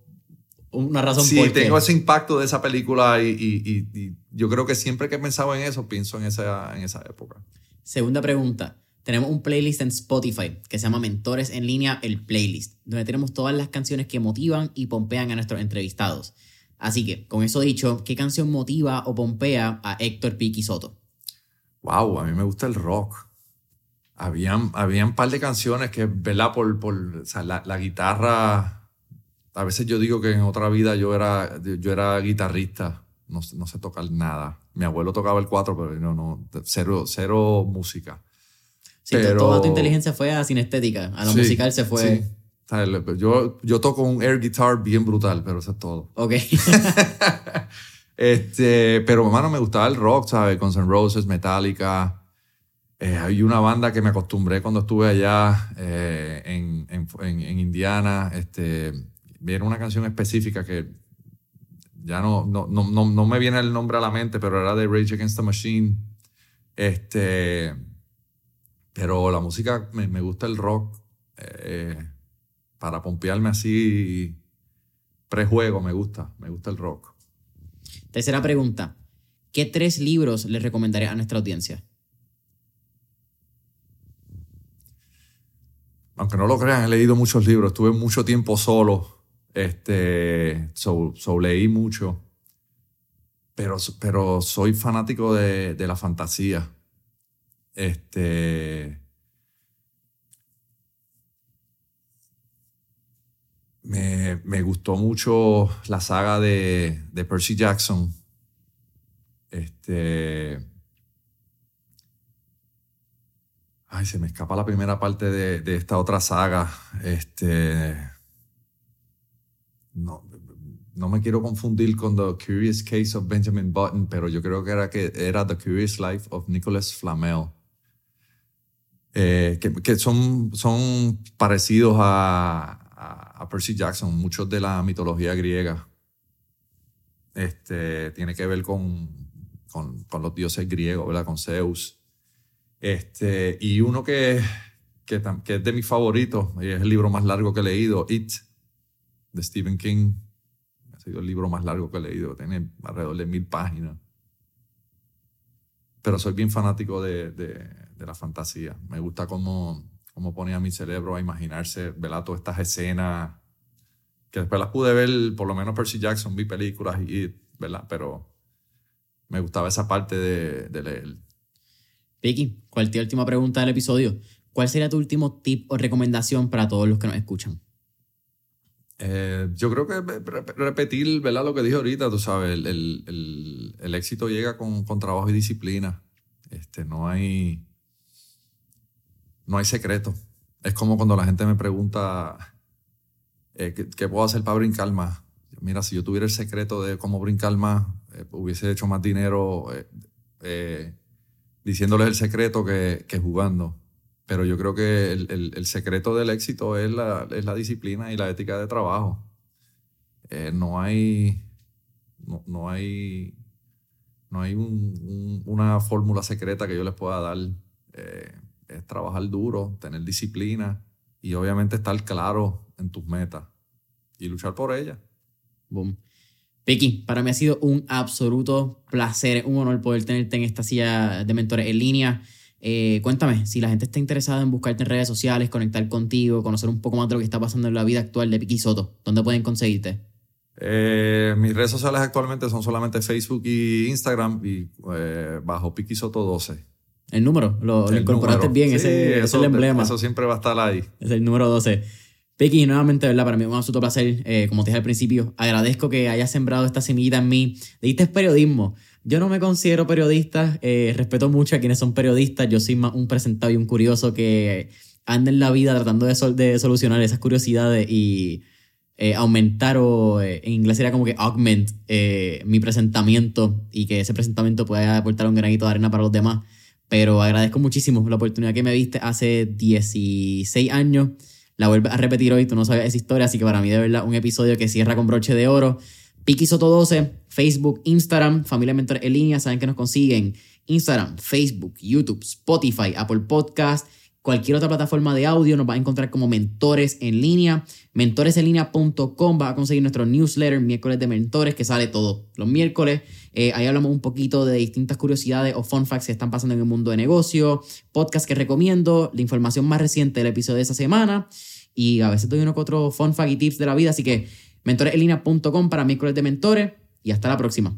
Una razón Sí, por qué. tengo ese impacto de esa película y, y- y- y yo creo que siempre que he pensado en eso, pienso en esa, en esa época. Segunda pregunta. Tenemos un playlist en Spotify que se llama Mentores en línea, el playlist, donde tenemos todas las canciones que motivan y pompean a nuestros entrevistados. Así que, con eso dicho, ¿qué canción motiva o pompea a Héctor Piqui Soto? Wow, a mí me gusta el rock. Habían, habían un par de canciones que, ¿verdad? Por, por o sea, la, la guitarra. A veces yo digo que en otra vida yo era, yo era guitarrista. No, sé- no sé tocar nada. Mi abuelo tocaba el cuatro, pero no, no, cero, cero música. Si to- Pero- toda tu inteligencia fue a cinestética, a lo Sí, musical se fue. sí. Yo, yo toco un air guitar bien brutal, pero eso es todo. Ok. <laughs> Este, pero hermano, me gustaba el rock, ¿sabes? Guns N' Roses, Metallica. Eh, hay una banda que me acostumbré cuando estuve allá eh, en, en- en Indiana. Este, era una canción específica que ya no, no, no, no, no me viene el nombre a la mente, pero era de Rage Against the Machine. Este, pero la música, me, me gusta el rock. eh, para pompearme así prejuego, me gusta, me gusta el rock. Tercera pregunta. ¿Qué tres libros le recomendaría a nuestra audiencia? aunque no lo crean, he leído muchos libros. Estuve mucho tiempo solo. Este, so, leí mucho. Pero, pero soy fanático de, de la fantasía. Este. Me, me gustó mucho la saga de, de Percy Jackson. Este. Ay, se me escapa la primera parte de, de esta otra saga. Este. No, no me quiero confundir con The Curious Case of Benjamin Button, pero yo creo que era, que era The Curious Life of Nicholas Flamel. Eh, que, son, son parecidos a, Percy Jackson, muchos de la mitología griega. Este, tiene que ver con, con, los dioses griegos, ¿verdad? Con Zeus. Este, y uno que, que, que es de mis favoritos, y es el libro más largo que he leído, It, de Stephen King. Ha sido el libro más largo que he leído, tiene alrededor de mil páginas. Pero soy bien fanático de, de, de la fantasía. Me gusta cómo, cómo pone a mi cerebro a imaginarse, ¿verdad? Todas estas escenas, que después las pude ver, por lo menos Percy Jackson, vi películas y ¿verdad? Pero me gustaba esa parte de, de leer. Vicky, cualquier última pregunta del episodio. ¿Cuál sería tu último tip o recomendación para todos los que nos escuchan? Eh, yo creo que repetir ¿verdad? lo que dije ahorita, tú sabes, el, el, el, éxito llega con, con, trabajo y disciplina. Este, no hay, no hay secreto. Es como cuando la gente me pregunta eh, ¿qué, puedo hacer para brincar más. Mira, si yo tuviera el secreto de cómo brincar más, eh, hubiese hecho más dinero diciéndoles el secreto que, que jugando. Pero yo creo que el, secreto del éxito es la, es la, disciplina y la ética de trabajo. Eh, no hay. No, hay. No hay una fórmula secreta que yo les pueda dar. Eh, es trabajar duro, tener disciplina y obviamente estar claro en tus metas y luchar por ellas. Boom. Vicky, para mí ha sido un absoluto placer, un honor poder tenerte en esta silla de mentores en línea. Eh, cuéntame, si la gente está interesada en buscarte en redes sociales, conectar contigo, conocer un poco más de lo que está pasando en la vida actual de Piki Soto, ¿dónde pueden conseguirte? Eh, mis redes sociales actualmente son solamente Facebook y Instagram y eh, bajo Piki Soto 12. El número, lo, incorporaste bien, ese, es el emblema. Eso siempre va a estar ahí. Es el número 12. Piki, nuevamente, ¿verdad? Para mí es un absoluto placer, como te dije al principio, agradezco que hayas sembrado esta semillita en mí. Dijiste periodismo. Yo no me considero periodista, eh, respeto mucho a quienes son periodistas, yo soy más un presentado y un curioso que anda en la vida tratando de, solucionar esas curiosidades y eh, aumentar o eh, en inglés sería como que augment mi presentamiento y que ese presentamiento pueda aportar un granito de arena para los demás. Pero agradezco muchísimo la oportunidad que me viste hace 16 años. La vuelvo a repetir hoy, tú no sabes esa historia, así que para mí de verdad un episodio que cierra con broche de oro. Piki Soto 12, Facebook, Instagram, Familia Mentor en línea, saben que nos consiguen. Instagram, Facebook, YouTube, Spotify, Apple Podcast, cualquier otra plataforma de audio, nos va a encontrar como mentores en línea. Mentoresenlinea.com va a conseguir nuestro newsletter, miércoles de mentores, que sale todo los miércoles. Eh, ahí hablamos un poquito de distintas curiosidades o fun facts que están pasando en el mundo de negocio, podcast que recomiendo, la información más reciente del episodio de esa semana. Y a veces doy uno que otro fun fact y tips de la vida, así que mentoresenlinea.com para miércoles de mentores y hasta la próxima.